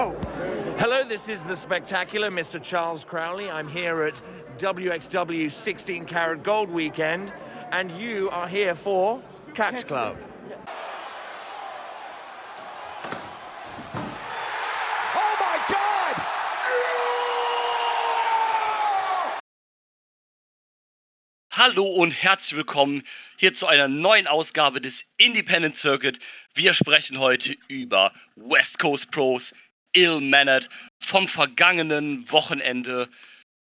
go. Hello, this is the spectacular Mr. Charles Crowley. I'm here at WXW 16 Karat Gold Weekend, and you are here for Catch Club. Yes. Oh my God! Hallo und herzlich willkommen hier zu einer neuen Ausgabe des Independent Circuit. Wir sprechen heute über West Coast Pros, Ill Mannered vom vergangenen Wochenende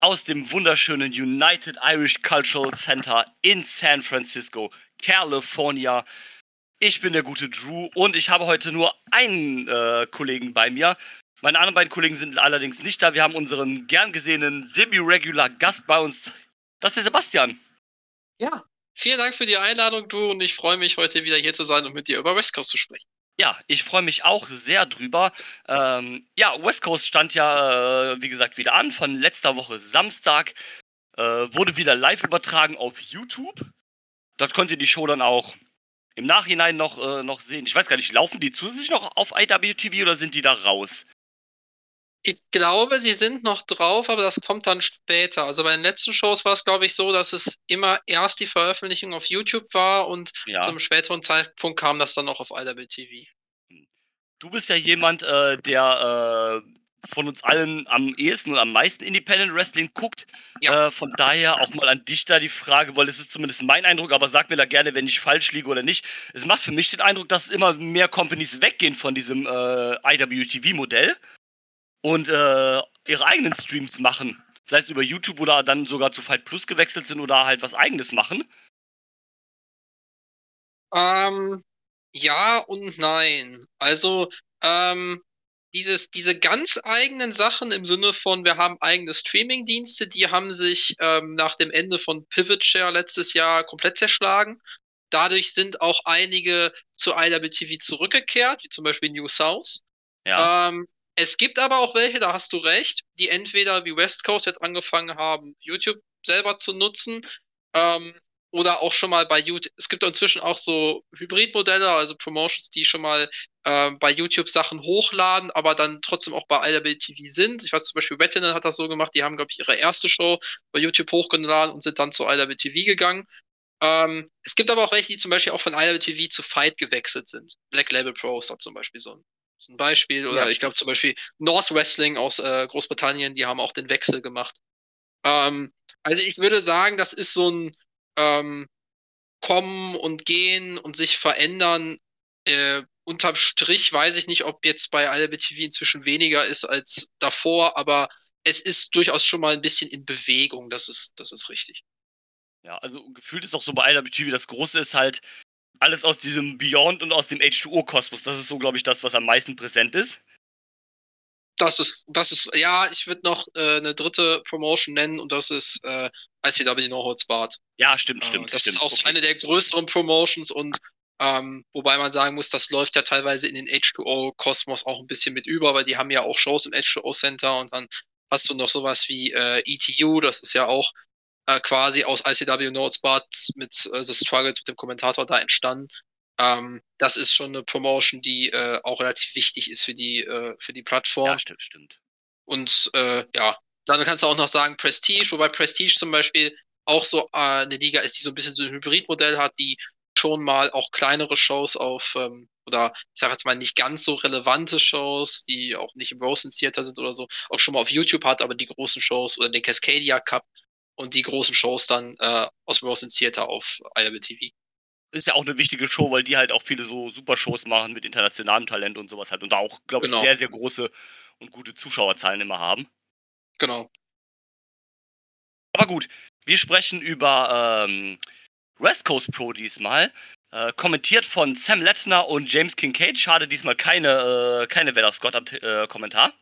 aus dem wunderschönen United Irish Cultural Center in San Francisco, California. Ich bin der gute Drew und ich habe heute nur einen äh, Kollegen bei mir. Meine anderen beiden Kollegen sind allerdings nicht da. Wir haben unseren gern gesehenen semi-regular Gast bei uns. Das ist der Sebastian. Ja, vielen Dank für die Einladung, du, und ich freue mich, heute wieder hier zu sein und mit dir über West Coast zu sprechen. Ja, ich freue mich auch sehr drüber. Ähm, ja, West Coast stand ja, äh, wie gesagt, wieder an von letzter Woche Samstag. Äh, wurde wieder live übertragen auf YouTube. Dort könnt ihr die Show dann auch im Nachhinein noch, äh, noch sehen. Ich weiß gar nicht, laufen die zusätzlich noch auf IWTV oder sind die da raus? Ich glaube, sie sind noch drauf, aber das kommt dann später. Also bei den letzten Shows war es, glaube ich, so, dass es immer erst die Veröffentlichung auf YouTube war und Ja. zum späteren Zeitpunkt kam das dann noch auf IWTV. Du bist ja jemand, äh, der äh, von uns allen am ehesten und am meisten Independent Wrestling guckt. Ja. Äh, von daher auch mal an dich da die Frage, weil es ist zumindest mein Eindruck, aber sag mir da gerne, wenn ich falsch liege oder nicht. Es macht für mich den Eindruck, dass immer mehr Companies weggehen von diesem äh, IWTV-Modell und äh, ihre eigenen Streams machen. Sei es über YouTube oder dann sogar zu Fight Plus gewechselt sind oder halt was eigenes machen. Ähm, ja und nein. Also, ähm, dieses, diese ganz eigenen Sachen im Sinne von, wir haben eigene Streaming-Dienste, die haben sich ähm, nach dem Ende von Pivot Share letztes Jahr komplett zerschlagen. Dadurch sind auch einige zu IWTV zurückgekehrt, wie zum Beispiel New South. Ja. Ähm, es gibt aber auch welche, da hast du recht, die entweder wie West Coast jetzt angefangen haben, YouTube selber zu nutzen, ähm, oder auch schon mal bei YouTube. Es gibt inzwischen auch so Hybridmodelle, also Promotions, die schon mal ähm, bei YouTube Sachen hochladen, aber dann trotzdem auch bei IWTV sind. Ich weiß zum Beispiel, Wettinen hat das so gemacht, die haben, glaube ich, ihre erste Show bei YouTube hochgeladen und sind dann zu IWTV gegangen. Ähm, es gibt aber auch welche, die zum Beispiel auch von IWTV zu Fight gewechselt sind. Black Label Pros hat zum Beispiel so ein, ein Beispiel. Oder Ja, ich glaube zum Beispiel North Wrestling aus äh, Großbritannien, die haben auch den Wechsel gemacht. Ähm, also ich würde sagen, das ist so ein ähm, Kommen und Gehen und sich verändern. Äh, unterm Strich weiß ich nicht, ob jetzt bei IWTV inzwischen weniger ist als davor, aber es ist durchaus schon mal ein bisschen in Bewegung. Das ist, das ist richtig. Ja, also gefühlt ist auch so bei IWTV, das Große ist halt alles aus diesem Beyond und aus dem H2O-Kosmos. Das ist so, glaube ich, das, was am meisten präsent ist. Das ist, das ist, ja, ich würde noch äh, eine dritte Promotion nennen und das ist äh, ICW No Holds Barred. Ja, stimmt, Äh, stimmt, das stimmt. ist auch okay. eine der größeren Promotions und ähm, wobei man sagen muss, das läuft ja teilweise in den H2O-Kosmos auch ein bisschen mit über, weil die haben ja auch Shows im H2O-Center und dann hast du noch sowas wie äh, ETU, das ist ja auch äh, quasi aus ICW Notes Bart mit äh, The Struggles mit dem Kommentator da entstanden. Ähm, das ist schon eine Promotion, die äh, auch relativ wichtig ist für die, äh, für die Plattform. Ja, stimmt, stimmt. Und äh, ja, dann kannst du auch noch sagen Prestige, wobei Prestige zum Beispiel auch so äh, eine Liga ist, die so ein bisschen so ein Hybridmodell hat, die schon mal auch kleinere Shows auf, ähm, oder ich sag jetzt mal nicht ganz so relevante Shows, die auch nicht im Rosen Theater sind oder so, auch schon mal auf YouTube hat, aber die großen Shows oder den Cascadia Cup und die großen Shows dann äh, aus Rosen Theater auf IWTV. Ist ja auch eine wichtige Show, weil die halt auch viele so super Shows machen mit internationalem Talent und sowas halt. Und da auch, glaube ich, Genau. sehr, sehr große und gute Zuschauerzahlen immer haben. Genau. Aber gut, wir sprechen über ähm, West Coast Pro diesmal. Äh, kommentiert von Sam Lettner und James Kincaid. Schade, diesmal keine, äh, keine Weather Scott am äh, Kommentar.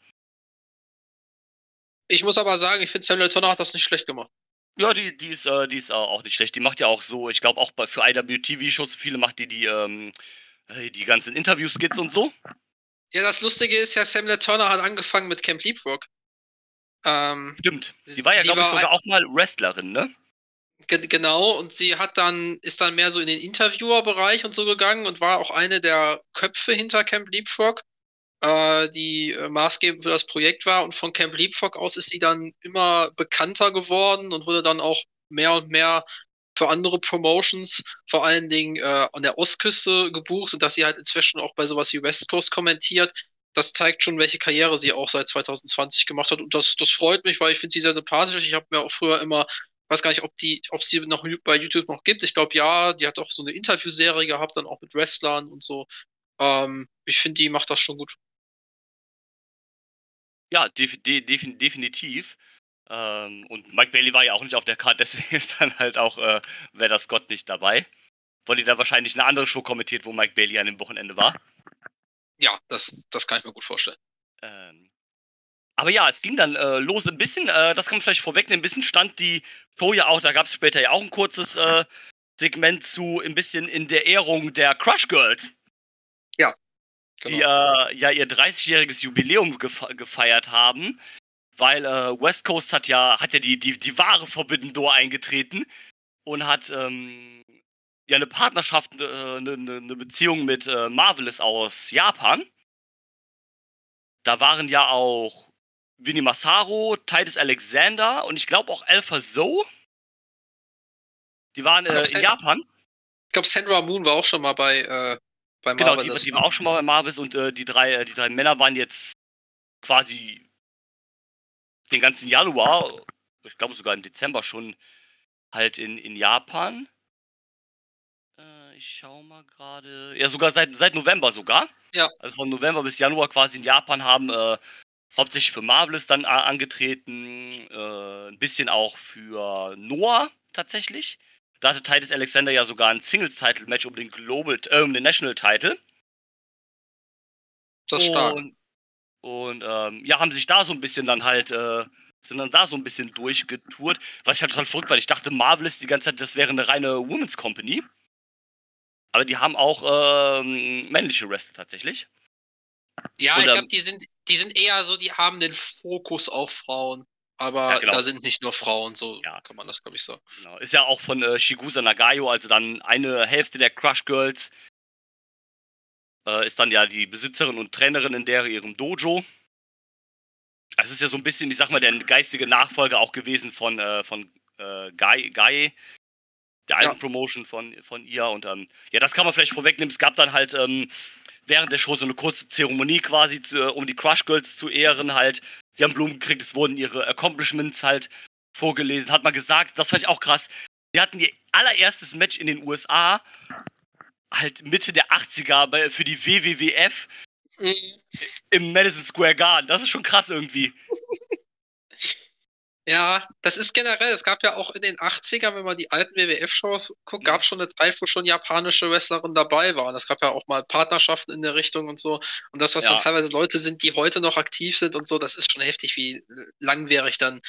Ich muss aber sagen, ich finde Samuel Turner hat das nicht schlecht gemacht. Ja, die, die ist, äh, die ist äh, auch nicht schlecht. Die macht ja auch so, ich glaube auch bei, für IWTV-Shows, viele macht die die, ähm, äh, die ganzen Interview-Skits und so. Ja, das Lustige ist ja, Samuel Turner hat angefangen mit Camp Leapfrog. Ähm, Stimmt. Die war ja, Sie glaube ich, sogar auch mal Wrestlerin, ne? Ge genau, und sie hat dann, ist dann mehr so in den Interviewer-Bereich und so gegangen und war auch eine der Köpfe hinter Camp Leapfrog. Äh, die äh, maßgebend für das Projekt war. Und von Camp Leapfrog aus ist sie dann immer bekannter geworden und wurde dann auch mehr und mehr für andere Promotions, vor allen Dingen äh, an der Ostküste gebucht und dass sie halt inzwischen auch bei sowas wie West Coast kommentiert. Das zeigt schon, welche Karriere sie auch seit 2020 gemacht hat. Und das, das freut mich, weil ich finde sie sehr sympathisch. Ich habe mir auch früher immer, weiß gar nicht, ob die, ob sie noch bei YouTube noch gibt. Ich glaube ja, die hat auch so eine Interviewserie gehabt, dann auch mit Wrestlern und so. Ähm, ich finde, die macht das schon gut. Ja, def def definitiv. Ähm, und Mike Bailey war ja auch nicht auf der Karte, deswegen ist dann halt auch äh, Werder Scott nicht dabei. Weil die da wahrscheinlich eine andere Show kommentiert, wo Mike Bailey an dem Wochenende war. Ja, das, das kann ich mir gut vorstellen. Ähm, aber ja, es ging dann äh, los ein bisschen, äh, das kann man vielleicht vorwegnehmen, ein bisschen stand die Show ja auch, da gab es später ja auch ein kurzes äh, Segment zu, ein bisschen in der Ehrung der Crush Girls. Genau. Die äh, ja ihr 30-jähriges Jubiläum gefeiert haben weil äh, West Coast hat ja, hat ja die, die, die wahre Forbidden Door eingetreten und hat ähm, ja eine Partnerschaft, äh, eine, eine Beziehung mit äh, Marvelous aus Japan. Da waren ja auch Winnie Massaro, Titus Alexander und ich glaube auch Alpha Zoe. Die waren äh, in Japan. Ich glaube, Sandra Moon war auch schon mal bei, äh, bei. Genau, die, die, war auch schon mal bei Marvelous und äh, die, drei, äh, die drei Männer waren jetzt quasi den ganzen Januar, ich glaube sogar im Dezember schon, halt in, in Japan. Äh, ich schau mal gerade. Ja, sogar seit, seit November sogar. Ja. Also von November bis Januar quasi in Japan haben äh, hauptsächlich für Marvelous dann angetreten, äh, ein bisschen auch für Noah tatsächlich. Da hatte Titus Alexander ja sogar ein Singles-Title-Match um den Global, äh, um den National-Title. Das ist stark. Und und ähm, ja, haben sich da so ein bisschen dann halt, äh, sind dann da so ein bisschen durchgetourt. Was ich halt total verrückt, weil ich dachte, Marvel ist die ganze Zeit, das wäre eine reine Women's Company. Aber die haben auch ähm, männliche Wrestler tatsächlich. Ja, Und, ich glaube, die sind, die sind eher so, die haben den Fokus auf Frauen. Aber ja, genau. da sind nicht nur Frauen, so ja. kann man das, glaube ich, sagen. Genau. Ist ja auch von äh, Shigusa Nagayo, also dann eine Hälfte der Crush Girls, äh, ist dann ja die Besitzerin und Trainerin in der ihrem Dojo. Es ist ja so ein bisschen, ich sag mal, der geistige Nachfolger auch gewesen von, äh, von äh, Guy, Guy, der alten ja. Promotion von, von ihr. Und ähm, ja, das kann man vielleicht vorwegnehmen. Es gab dann halt ähm, während der Show so eine kurze Zeremonie quasi, zu, um die Crush Girls zu ehren halt. Sie haben Blumen gekriegt, es wurden ihre Accomplishments halt vorgelesen. Hat man gesagt, das fand ich auch krass. Sie hatten ihr allererstes Match in den USA halt Mitte der 80er für die WWWF mhm. im Madison Square Garden. Das ist schon krass irgendwie. Ja, das ist generell, es gab ja auch in den 80ern, wenn man die alten WWF-Shows guckt, gab es schon eine Zeit, wo schon japanische Wrestlerinnen dabei waren. Es gab ja auch mal Partnerschaften in der Richtung und so. Und dass das ja. dann teilweise Leute sind, die heute noch aktiv sind und so, das ist schon heftig, wie langwierig dann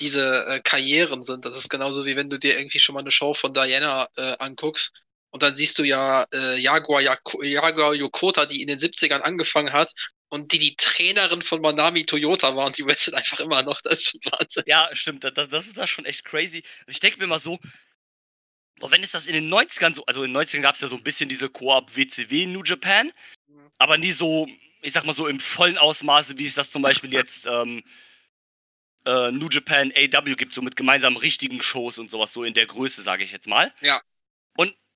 diese äh, Karrieren sind. Das ist genauso wie wenn du dir irgendwie schon mal eine Show von Diana äh, anguckst und dann siehst du ja äh, Jaguar, Jaguar Yokota, die in den 70ern angefangen hat und die die Trainerin von Manami Toyota war und die wrestelt einfach immer noch. Das ist schon Wahnsinn. Ja, stimmt. Das, das ist das schon echt crazy. Ich denke mir mal so, boah, wenn es das in den 90ern so, also in den 90ern gab es ja so ein bisschen diese Koop WCW New Japan, mhm. aber nie so, ich sag mal so im vollen Ausmaße, wie es das zum Beispiel jetzt ähm, äh, New Japan AW gibt, so mit gemeinsamen richtigen Shows und sowas, so in der Größe, sage ich jetzt mal. Ja.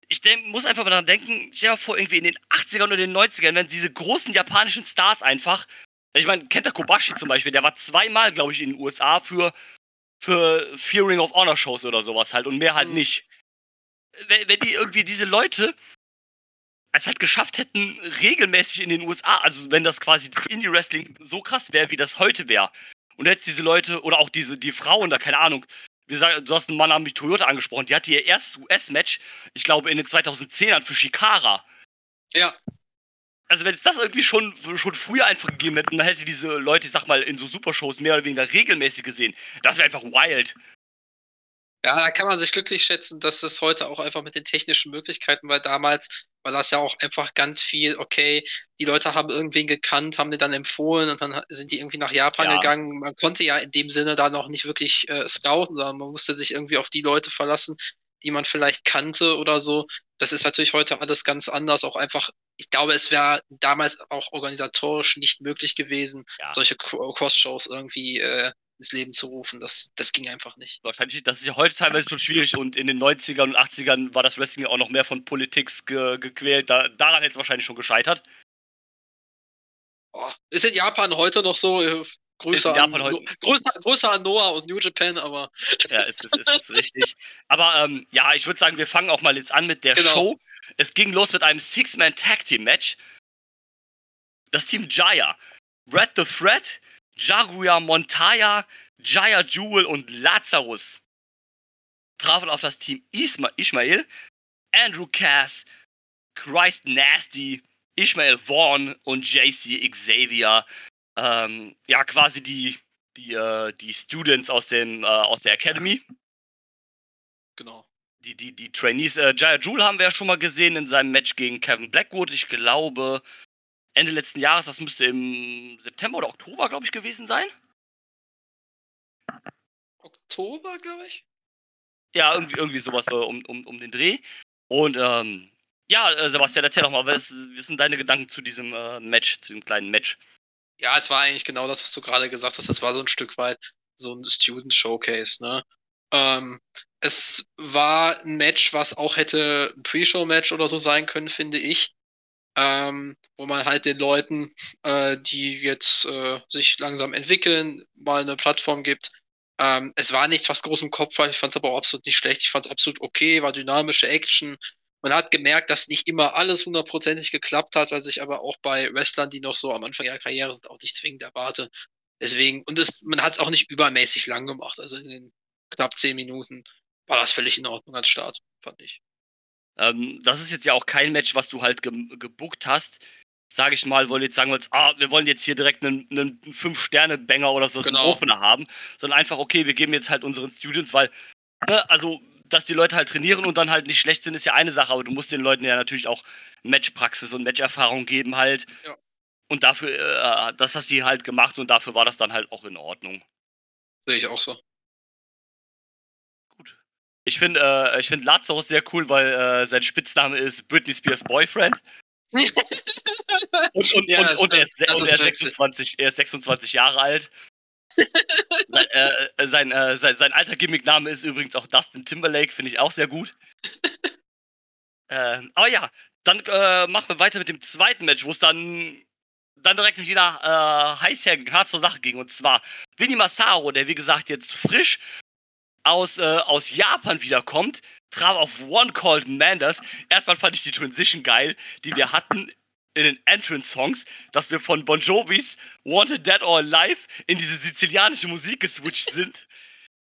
Ich denk, muss einfach mal daran denken, stell dir mal vor, irgendwie in den 80ern oder den 90ern, wenn diese großen japanischen Stars einfach, ich meine, Kenta Kobashi zum Beispiel, der war zweimal, glaube ich, in den USA für, für vier Ring of Honor Shows oder sowas halt und mehr halt mhm. nicht. Wenn, wenn die irgendwie diese Leute es halt geschafft hätten, regelmäßig in den USA, also wenn das quasi Indie-Wrestling so krass wäre, wie das heute wäre, und jetzt diese Leute, oder auch diese, die Frauen da, keine Ahnung, wie gesagt, du hast einen Mann namens Toyota angesprochen, die hatte ihr erstes US-Match, ich glaube, in den 2010ern für Shikara. Ja. Also, wenn es das irgendwie schon, schon früher einfach gegeben hätte, dann hätte diese Leute, ich sag mal, in so Supershows mehr oder weniger regelmäßig gesehen. Das wäre einfach wild. Ja, da kann man sich glücklich schätzen, dass das heute auch einfach mit den technischen Möglichkeiten, weil damals war das ja auch einfach ganz viel, okay, die Leute haben irgendwen gekannt, haben den dann empfohlen und dann sind die irgendwie nach Japan ja. gegangen. Man konnte ja in dem Sinne da noch nicht wirklich äh, scouten, sondern man musste sich irgendwie auf die Leute verlassen, die man vielleicht kannte oder so. Das ist natürlich heute alles ganz anders, auch einfach ich glaube, es wäre damals auch organisatorisch nicht möglich gewesen, Ja. solche Cross-Shows irgendwie äh, ins Leben zu rufen. Das, das ging einfach nicht. Wahrscheinlich, das ist ja heute teilweise schon schwierig und in den 90ern und 80ern war das Wrestling ja auch noch mehr von Politik ge gequält. Da, daran hätte es wahrscheinlich schon gescheitert. Oh, ist in Japan heute noch so. äh, Grüße, an, No- Grüße, Grüße an Noah und New Japan, aber Ja, ist, ist, ist, ist richtig. Aber ähm, ja, ich würde sagen, wir fangen auch mal jetzt an mit der Genau. Show. Es ging los mit einem Six-Man-Tag-Team-Match. Das Team Jaya, Red the Threat, Jaguar Montaya, Jaya Jewel und Lazarus trafen auf das Team Isma Ishmael, Andrew Cass, Christ Nasty, Ishmael Vaughn und JC Xavier. Ähm, ja, quasi die, die, äh, die Students aus, dem, äh, aus der Academy genau. die, die, die Trainees. Äh, Jaya Jewel haben wir ja schon mal gesehen in seinem Match gegen Kevin Blackwood. Ich glaube, Ende letzten Jahres, das müsste im September oder Oktober, glaube ich, gewesen sein. Oktober, glaube ich. Ja, irgendwie, irgendwie sowas äh, um, um, um den Dreh. Und ähm, ja, äh, Sebastian, erzähl doch mal, was, was sind deine Gedanken zu diesem äh, Match, zu dem kleinen Match? Ja, es war eigentlich genau das, was du gerade gesagt hast. Das war so ein Stück weit so ein Student Showcase, ne? Ähm, es war ein Match, was auch hätte ein Pre-Show-Match oder so sein können, finde ich. Ähm, wo man halt den Leuten, äh, die jetzt äh, sich langsam entwickeln, mal eine Plattform gibt. Ähm, es war nichts, was groß im Kopf war. Ich fand es aber auch absolut nicht schlecht. Ich fand es absolut okay, war dynamische Action. Man hat gemerkt, dass nicht immer alles hundertprozentig geklappt hat, was ich aber auch bei Wrestlern, die noch so am Anfang ihrer Karriere sind, auch nicht zwingend erwarte. Deswegen, und es, man hat es auch nicht übermäßig lang gemacht. Also in den knapp zehn Minuten war das völlig in Ordnung als Start, fand ich. Ähm, das ist jetzt ja auch kein Match, was du halt ge gebuckt hast. Sage ich mal, wollen jetzt sagen wir jetzt, ah, wir wollen jetzt hier direkt einen, einen 5-Sterne-Banger oder so Genau. Opener haben, sondern einfach, okay, wir geben jetzt halt unseren Students, weil, ne, also, dass die Leute halt trainieren und dann halt nicht schlecht sind, ist ja eine Sache, aber du musst den Leuten ja natürlich auch Matchpraxis und Matcherfahrung geben halt. Ja. Und dafür, äh, das hast du halt gemacht und dafür war das dann halt auch in Ordnung. Sehe ich auch so. Ich finde äh, ich find Lazarus sehr cool, weil äh, sein Spitzname ist Britney Spears Boyfriend. Und, und, Ja, und, und, er, ist, und er, ist witzig. 26, er ist 26 Jahre alt. sein, äh, sein, äh, sein, sein alter Gimmickname ist übrigens auch Dustin Timberlake, finde ich auch sehr gut. ähm, aber ja, dann äh, machen wir weiter mit dem zweiten Match, wo es dann, dann direkt wieder äh, heiß herging, hart zur Sache ging. Und zwar Vinny Massaro, der wie gesagt jetzt frisch aus, äh, aus Japan wiederkommt, traf auf One Called Manders. Erstmal fand ich die Transition geil, die wir hatten in den Entrance-Songs, dass wir von Bon Jovis Wanted Dead or Alive in diese sizilianische Musik geswitcht sind.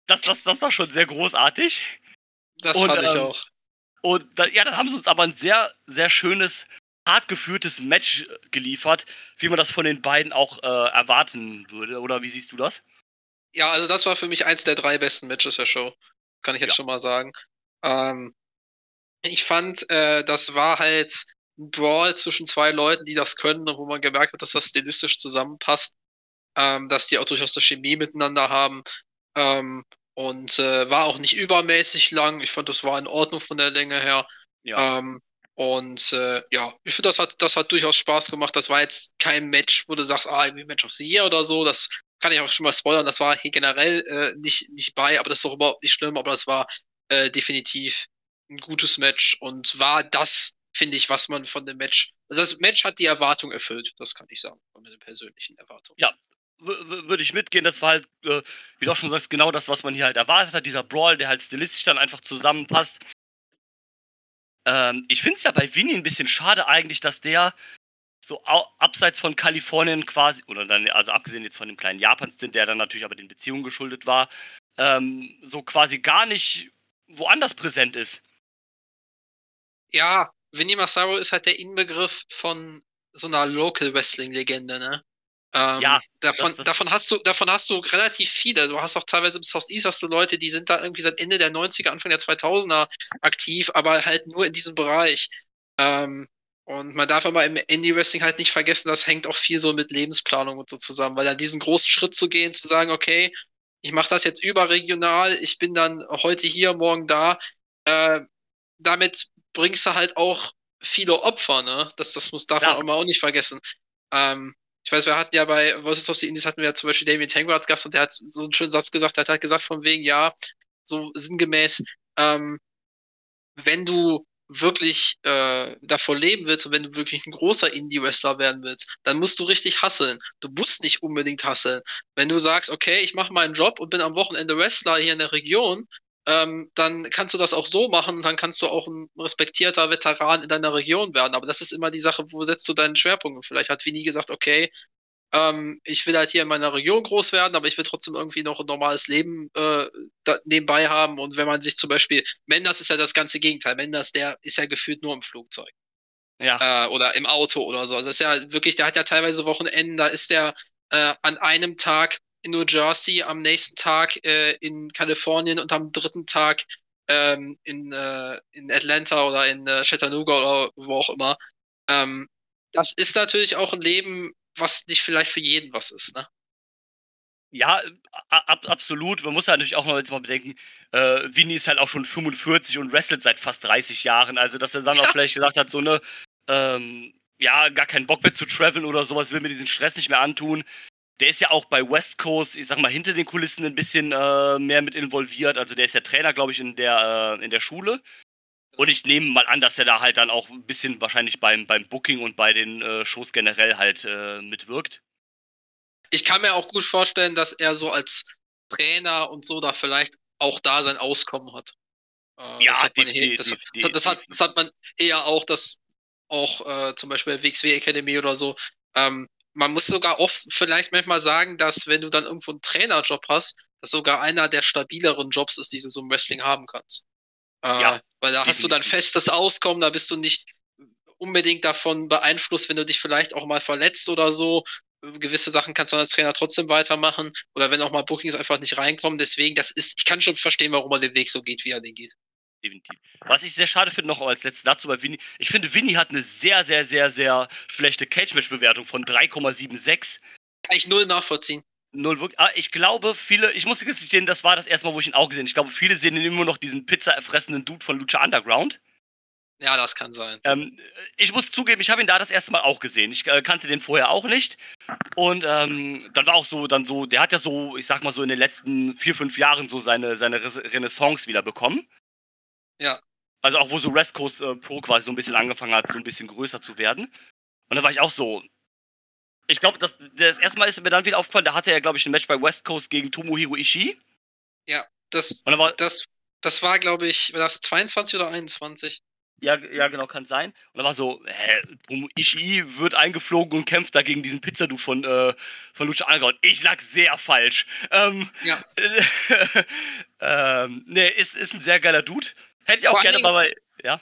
Das, das, das war schon sehr großartig. Das Und, fand ich ähm, auch. Und da, ja, dann haben sie uns aber ein sehr, sehr schönes, hart geführtes Match geliefert, wie man das von den beiden auch äh, erwarten würde. Oder wie siehst du das? Ja, also das war für mich eins der drei besten Matches der Show. Kann ich jetzt Ja. schon mal sagen. Ähm, ich fand, äh, das war halt ein Brawl zwischen zwei Leuten, die das können, und wo man gemerkt hat, dass das stilistisch zusammenpasst, ähm, dass die auch durchaus eine Chemie miteinander haben. Ähm, und äh, war auch nicht übermäßig lang. Ich fand, das war in Ordnung von der Länge her. Ja. Ähm, und äh, ja, ich finde, das hat, das hat durchaus Spaß gemacht. Das war jetzt kein Match, wo du sagst, ah, irgendwie Match of the Year oder so. Das kann ich auch schon mal spoilern. Das war hier generell äh, nicht, nicht bei, aber das ist doch überhaupt nicht schlimm. Aber das war äh, definitiv ein gutes Match und war das, finde ich, was man von dem Match. Also das Match hat die Erwartung erfüllt, das kann ich sagen, von den persönlichen Erwartungen. Ja. Würde ich mitgehen, das war halt, äh, wie du auch schon sagst, genau das, was man hier halt erwartet hat. Dieser Brawl, der halt stilistisch dann einfach zusammenpasst. Ähm, ich finde es ja bei Vinny ein bisschen schade eigentlich, dass der so abseits von Kalifornien quasi, oder dann, also abgesehen jetzt von dem kleinen Japan-Stint, der dann natürlich aber den Beziehungen geschuldet war, ähm, so quasi gar nicht woanders präsent ist. Ja, Vinny Massaro ist halt der Inbegriff von so einer Local Wrestling Legende, ne? Ähm, Ja, davon, das- das- davon hast du, davon hast du relativ viele. Du hast auch teilweise im Southeast hast du Leute, die sind da irgendwie seit Ende der 90er, Anfang der 2000er aktiv, aber halt nur in diesem Bereich. Ähm, und man darf aber im Indie Wrestling halt nicht vergessen, das hängt auch viel so mit Lebensplanung und so zusammen, weil dann diesen großen Schritt zu gehen, zu sagen, okay, ich mache das jetzt überregional, ich bin dann heute hier, morgen da, äh, damit bringst du halt auch viele Opfer, ne? Das, das muss, darf Ja. man auch nicht vergessen. Ähm, ich weiß, wir hatten ja bei Voices of the Indies hatten wir ja zum Beispiel Damien Tango als Gast und der hat so einen schönen Satz gesagt, der hat halt gesagt von wegen, ja, so sinngemäß, ähm, wenn du wirklich äh, davon leben willst und wenn du wirklich ein großer Indie-Wrestler werden willst, dann musst du richtig hasseln. Du musst nicht unbedingt hasseln. Wenn du sagst, okay, ich mache meinen Job und bin am Wochenende Wrestler hier in der Region, ähm, dann kannst du das auch so machen und dann kannst du auch ein respektierter Veteran in deiner Region werden. Aber das ist immer die Sache, wo setzt du deinen Schwerpunkt? Vielleicht hat Vini gesagt, okay, ähm, ich will halt hier in meiner Region groß werden, aber ich will trotzdem irgendwie noch ein normales Leben äh, nebenbei haben. Und wenn man sich zum Beispiel, Menders ist ja das ganze Gegenteil. Menders, der ist ja gefühlt nur im Flugzeug Ja, äh, oder im Auto oder so. Also das ist ja wirklich, der hat ja teilweise Wochenenden, da ist der äh, an einem Tag in New Jersey, am nächsten Tag äh, in Kalifornien und am dritten Tag ähm, in, äh, in Atlanta oder in äh, Chattanooga oder wo auch immer. Ähm, das ist natürlich auch ein Leben, was nicht vielleicht für jeden was ist, ne? ja, ab, absolut. Man muss halt natürlich auch noch jetzt mal bedenken, äh, Vinny ist halt auch schon 45 und wrestelt seit fast 30 Jahren. Also, dass er dann auch vielleicht gesagt hat, so eine, ähm, ja, gar keinen Bock mehr zu traveln oder sowas, will mir diesen Stress nicht mehr antun. Der ist ja auch bei West Coast, ich sag mal, hinter den Kulissen ein bisschen äh, mehr mit involviert. Also der ist ja Trainer, glaube ich, in der, äh, in der Schule. Und ich nehme mal an, dass er da halt dann auch ein bisschen wahrscheinlich beim, beim Booking und bei den äh, Shows generell halt äh, mitwirkt. Ich kann mir auch gut vorstellen, dass er so als Trainer und so da vielleicht auch da sein Auskommen hat. Äh, Ja, das hat man das, das, das, hat, das hat man eher auch, dass auch äh, zum Beispiel WXW Academy oder so. Ähm, man muss sogar oft vielleicht manchmal sagen, dass wenn du dann irgendwo einen Trainerjob hast, das sogar einer der stabileren Jobs ist, die du so im Wrestling haben kannst. Äh, Ja, weil da hast du dann festes Auskommen, da bist du nicht unbedingt davon beeinflusst, wenn du dich vielleicht auch mal verletzt oder so. Gewisse Sachen kannst du als Trainer trotzdem weitermachen. Oder wenn auch mal Bookings einfach nicht reinkommen. Deswegen, das ist, ich kann schon verstehen, warum er den Weg so geht, wie er den geht. Definitiv. Was ich sehr schade finde, noch als letztes dazu bei Winnie, ich finde, Winnie hat eine sehr, sehr, sehr, sehr schlechte Cage-Match-Bewertung von 3,76. Kann ich null nachvollziehen. Null wirklich. Ah, ich glaube, viele, ich muss gestehen, das war das erste Mal, wo ich ihn auch gesehen habe. Ich glaube, viele sehen immer noch diesen pizza-fressenden Dude von Lucha Underground. Ja, das kann sein. Ähm, ich muss zugeben, ich habe ihn da das erste Mal auch gesehen. Ich äh, kannte den vorher auch nicht. Und ähm, dann war auch so, dann so, der hat ja so, ich sag mal so in den letzten vier, fünf Jahren so seine, seine Renaissance wieder bekommen. Ja. Also auch wo so West Coast äh, Pro quasi so ein bisschen angefangen hat, so ein bisschen größer zu werden. Und da war ich auch so. Ich glaube, das, das erste Mal ist mir dann wieder aufgefallen, da hatte er, glaube ich, ein Match bei West Coast gegen Tomohiro Ishii. Ja, das, war, das, das war, glaube ich, war das 22 oder 21? ja, ja, genau, kann sein. Und dann war so, hä, Ishii wird eingeflogen und kämpft da gegen diesen Pizzadu von, äh, von Lucha Underground. Ich lag sehr falsch. Ähm, Ja. ähm, nee, ist, ist ein sehr geiler Dude. Hätte ich auch Vor gerne mal bei, ja.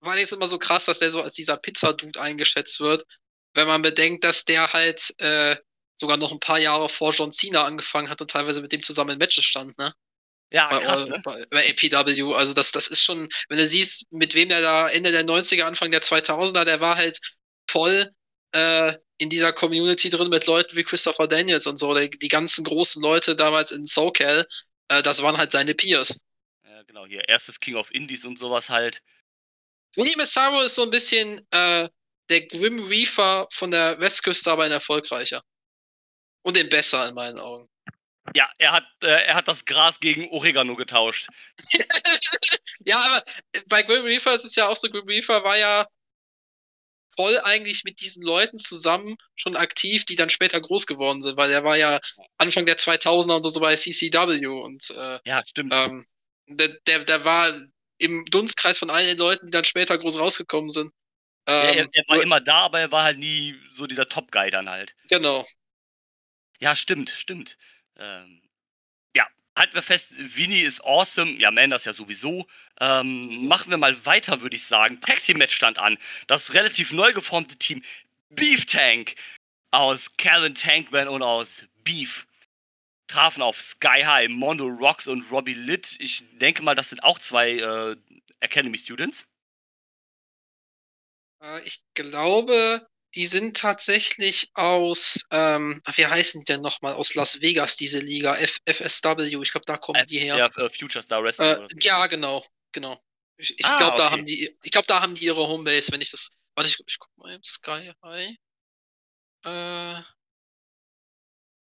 war jetzt immer so krass, dass der so als dieser Pizza-Dude eingeschätzt wird, wenn man bedenkt, dass der halt äh, sogar noch ein paar Jahre vor John Cena angefangen hat und teilweise mit dem zusammen in Matches stand, ne? Ja, Bei, krass, ne? bei, bei APW. Also das, das ist schon, wenn du siehst, mit wem der da Ende der 90er, Anfang der 2000er, der war halt voll äh, in dieser Community drin mit Leuten wie Christopher Daniels und so. Die, die ganzen großen Leute damals in SoCal, äh, das waren halt seine Peers. Ja, genau, hier erstes King of Indies und sowas halt. Willie Massaro ist so ein bisschen äh, der Grim Reaper von der Westküste, aber ein erfolgreicher. Und den besser in meinen Augen. Ja, er hat, äh, er hat das Gras gegen Oregano getauscht. Ja, aber bei Grim Reaper ist es ja auch so, Grim Reaper war ja voll eigentlich mit diesen Leuten zusammen schon aktiv, die dann später groß geworden sind, weil er war ja Anfang der 2000er und so, so bei CCW und äh, Ja, stimmt. ähm, der, der, der war im Dunstkreis von all den Leuten, die dann später groß rausgekommen sind. Ja, er, Ähm, er war immer da, aber er war halt nie so dieser Top-Guy dann halt. genau. Ja, stimmt, stimmt. Ähm, ja, halten wir fest, Vinny ist awesome. Ja, Man das ja sowieso. Ähm, machen wir mal weiter, würde ich sagen. Tag Team Match stand an. Das relativ neu geformte Team Beef Tank aus Calvin Tankman und aus Beef trafen auf Sky High, Mondo Rocks und Robbie Litt. Ich denke mal, das sind auch zwei äh, Academy Students. Äh, ich glaube, die sind tatsächlich aus, ähm, wie heißen die denn nochmal? Aus Las Vegas, diese Liga, F FSW. Ich glaube, da kommen die her. Ja, äh, Future Star Wrestling. Äh, so. ja, genau, genau. Ich, ich Ah, glaube, da okay. haben die, ich glaube, da haben die ihre Homebase, wenn ich das. Warte, ich, ich guck mal im Sky High. Äh,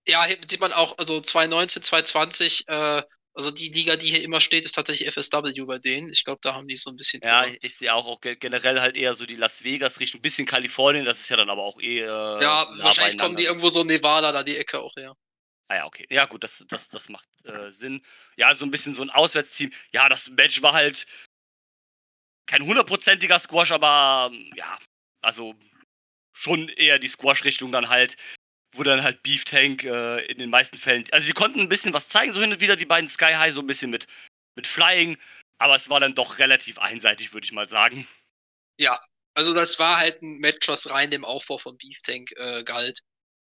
ja, hier sieht man auch, also 2019, 2020, äh, also die Liga, die hier immer steht, ist tatsächlich FSW bei denen. Ich glaube, da haben die so ein bisschen. Ja, ich, ich sehe auch, auch ge- generell halt eher so die Las Vegas Richtung, bisschen Kalifornien, das ist ja dann aber auch eh. Äh, ja wahrscheinlich kommen die irgendwo so Nevada, da die Ecke auch her. Ah ja, okay. Ja, gut, das, das, das macht äh, Sinn. Ja, so ein bisschen so ein Auswärtsteam. Ja, das Match war halt kein hundertprozentiger Squash, aber ja, also schon eher die Squash-Richtung dann halt, wo dann halt Beef Tank äh, in den meisten Fällen. Also die konnten ein bisschen was zeigen, so hin und wieder die beiden Sky High, so ein bisschen mit, mit Flying, aber es war dann doch relativ einseitig, würde ich mal sagen. Ja, also das war halt ein Match, was rein dem Aufbau von Beef Tank äh, galt.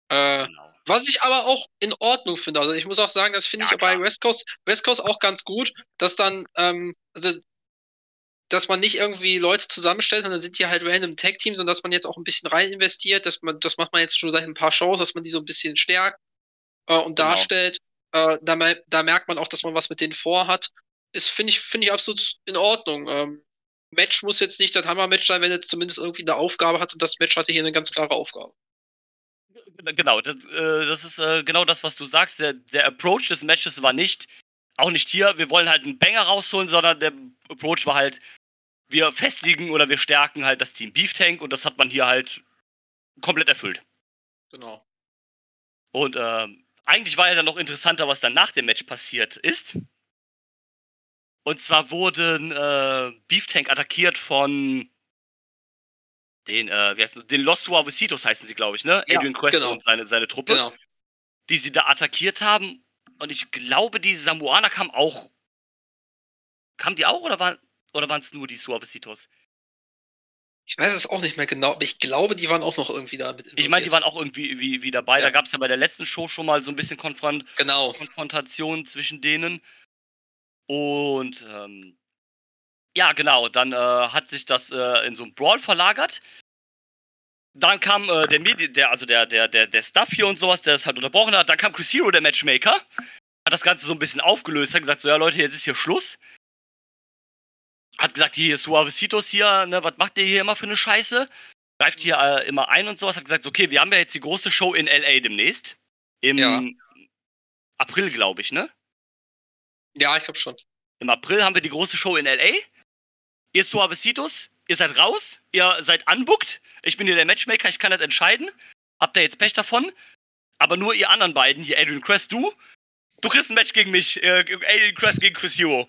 Äh, Genau. Was ich aber auch in Ordnung finde. Also ich muss auch sagen, das finde Ja, ich bei klar. West Coast, West Coast auch ganz gut, dass dann, ähm, also dass man nicht irgendwie Leute zusammenstellt und dann sind die halt random Tag Teams und dass man jetzt auch ein bisschen rein investiert, dass man, das macht man jetzt schon seit ein paar Shows, dass man die so ein bisschen stärkt äh, und Genau. darstellt. Äh, da, da merkt man auch, dass man was mit denen vorhat. Ist, finde ich, finde ich absolut in Ordnung. Ähm, Match muss jetzt nicht das Hammer-Match sein, wenn es zumindest irgendwie eine Aufgabe hat und das Match hatte hier eine ganz klare Aufgabe. Genau, das, äh, das ist äh, genau das, was du sagst. Der, der Approach des Matches war nicht, auch nicht hier, wir wollen halt einen Banger rausholen, sondern der Approach war halt, wir festigen oder wir stärken halt das Team Beef Tank und das hat man hier halt komplett erfüllt. Genau. Und ähm, eigentlich war ja dann noch interessanter, was dann nach dem Match passiert ist. Und zwar wurden äh, Beef Tank attackiert von den, äh, wie heißt das? den Los Suavecitos heißen sie, glaube ich, ne? Ja, Adrian Quest genau. und seine, seine Truppe. Genau. die sie da attackiert haben. Und ich glaube, die Samoaner kamen auch. Kamen die auch oder waren oder waren es nur die Suavecitos? Ich weiß es auch nicht mehr genau, aber ich glaube, die waren auch noch irgendwie da mit. Ich meine, die waren auch irgendwie wie, wie dabei. Ja. Da gab es ja bei der letzten Show schon mal so ein bisschen Konfront Genau. Konfrontation zwischen denen. Und ähm, ja, genau, dann äh, hat sich das äh, in so einen Brawl verlagert. Dann kam äh, der Medi der, also der, der, der, der Stuff hier und sowas, der das halt unterbrochen hat. Dann kam Chris Hero, der Matchmaker, hat das Ganze so ein bisschen aufgelöst, hat gesagt, so ja Leute, jetzt ist hier Schluss. Hat gesagt, hier Suavecitos hier, ne, was macht ihr hier immer für eine Scheiße? Greift hier äh, immer ein und sowas, hat gesagt, okay, wir haben ja jetzt die große Show in LA demnächst. Im Ja. April, glaube ich, ne? Ja, ich glaube schon. Im April haben wir die große Show in LA. Ihr Suavecitos, ihr seid raus, ihr seid unbooked. Ich bin hier der Matchmaker, ich kann das entscheiden. Habt ihr jetzt Pech davon? Aber nur ihr anderen beiden, hier Adrian Crest, du, du kriegst ein Match gegen mich. Äh, Adrian Crest gegen Chris Hero.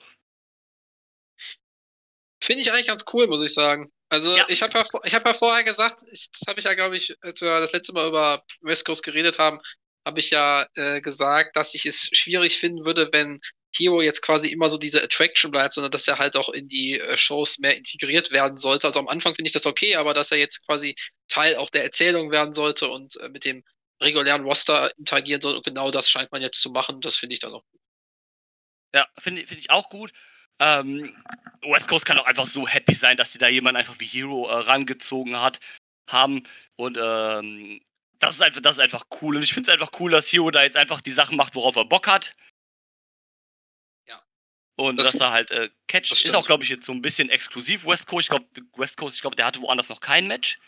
Finde ich eigentlich ganz cool, muss ich sagen. Also Ja. ich habe ja, ich hab ja vorher gesagt, ich, das habe ich ja, glaube ich, als wir das letzte Mal über West Coast geredet haben, habe ich ja äh, gesagt, dass ich es schwierig finden würde, wenn Hero jetzt quasi immer so diese Attraction bleibt, sondern dass er halt auch in die äh, Shows mehr integriert werden sollte. Also am Anfang finde ich das okay, aber dass er jetzt quasi Teil auch der Erzählung werden sollte und äh, mit dem regulären Roster interagieren soll. Und genau das scheint man jetzt zu machen. Das finde ich dann auch. Ja, finde find ich auch gut. Ähm, West Coast kann auch einfach so happy sein, dass sie da jemanden einfach wie Hero äh, rangezogen hat, haben. Und ähm, das ist einfach, das ist einfach cool. Und ich finde es einfach cool, dass Hero da jetzt einfach die Sachen macht, worauf er Bock hat. Ja. Und Das- dass er halt äh, catcht. Ist stimmt. auch, glaube ich, jetzt so ein bisschen exklusiv West Coast. Ich glaube, West Coast, ich glaube, der hatte woanders noch kein Match.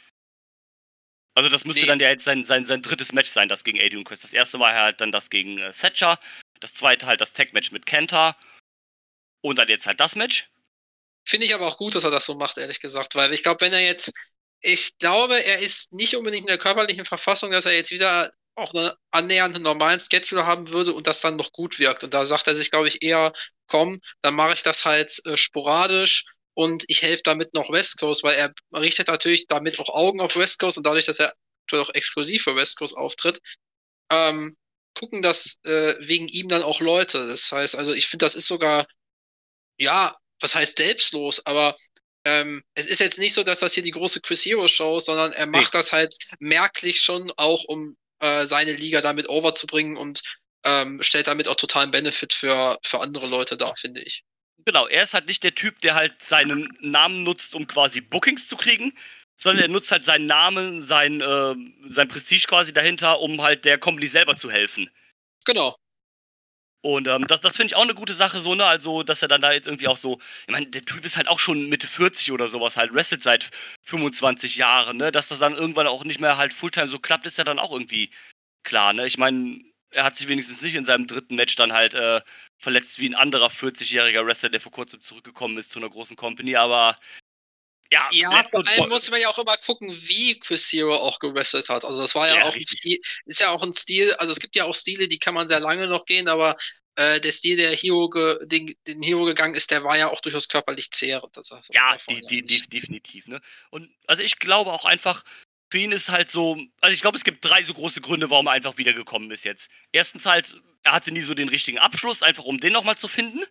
Also das müsste Nee. dann ja jetzt sein, sein, sein drittes Match sein, das gegen Adrian Quest. Das erste war halt dann das gegen äh, Thatcher. Das zweite halt das Tag-Match mit Kenta. Und dann jetzt halt das Match. Finde ich aber auch gut, dass er das so macht, ehrlich gesagt, weil ich glaube, wenn er jetzt, ich glaube, er ist nicht unbedingt in der körperlichen Verfassung, dass er jetzt wieder auch einen annähernd normalen Schedule haben würde und das dann noch gut wirkt. Und da sagt er sich, glaube ich, eher, komm, dann mache ich das halt äh, sporadisch und ich helfe damit noch West Coast, weil er richtet natürlich damit auch Augen auf West Coast und dadurch, dass er aktuell auch exklusiv für West Coast auftritt, ähm, gucken das äh, wegen ihm dann auch Leute. Das heißt, also ich finde, das ist sogar ja, was heißt selbstlos, aber ähm, es ist jetzt nicht so, dass das hier die große Chris Hero Show ist, sondern er macht das halt merklich schon auch, um äh, seine Liga damit overzubringen und ähm, stellt damit auch totalen Benefit für, für andere Leute dar, finde ich. Genau, er ist halt nicht der Typ, der halt seinen Namen nutzt, um quasi Bookings zu kriegen, sondern er nutzt halt seinen Namen, sein, äh, sein Prestige quasi dahinter, um halt der Company selber zu helfen. Genau. Und ähm, das, das finde ich auch eine gute Sache, so, ne? Also, dass er dann da jetzt irgendwie auch so, ich meine, der Typ ist halt auch schon Mitte 40 oder sowas, halt, wrestelt seit 25 Jahren, ne? Dass das dann irgendwann auch nicht mehr halt Fulltime so klappt, ist ja dann auch irgendwie klar, ne? Ich meine, er hat sich wenigstens nicht in seinem dritten Match dann halt äh, verletzt wie ein anderer 40-jähriger Wrestler, der vor kurzem zurückgekommen ist zu einer großen Company, aber ja, ja vor allem muss man ja auch immer gucken, wie Chris Hero auch gewrestelt hat. Also das war ja, ja auch ein Stil, ist ja auch ein Stil, also es gibt ja auch Stile, die kann man sehr lange noch gehen, aber äh, der Stil, der Hero den, den Hero gegangen ist, der war ja auch durchaus körperlich zehrend. Das heißt, ja, die, die, die, definitiv. Ne? Und also ich glaube auch einfach, für ihn ist halt so, also ich glaube, es gibt drei so große Gründe, warum er einfach wiedergekommen ist jetzt. Erstens halt, er hatte nie so den richtigen Abschluss, einfach um den nochmal zu finden.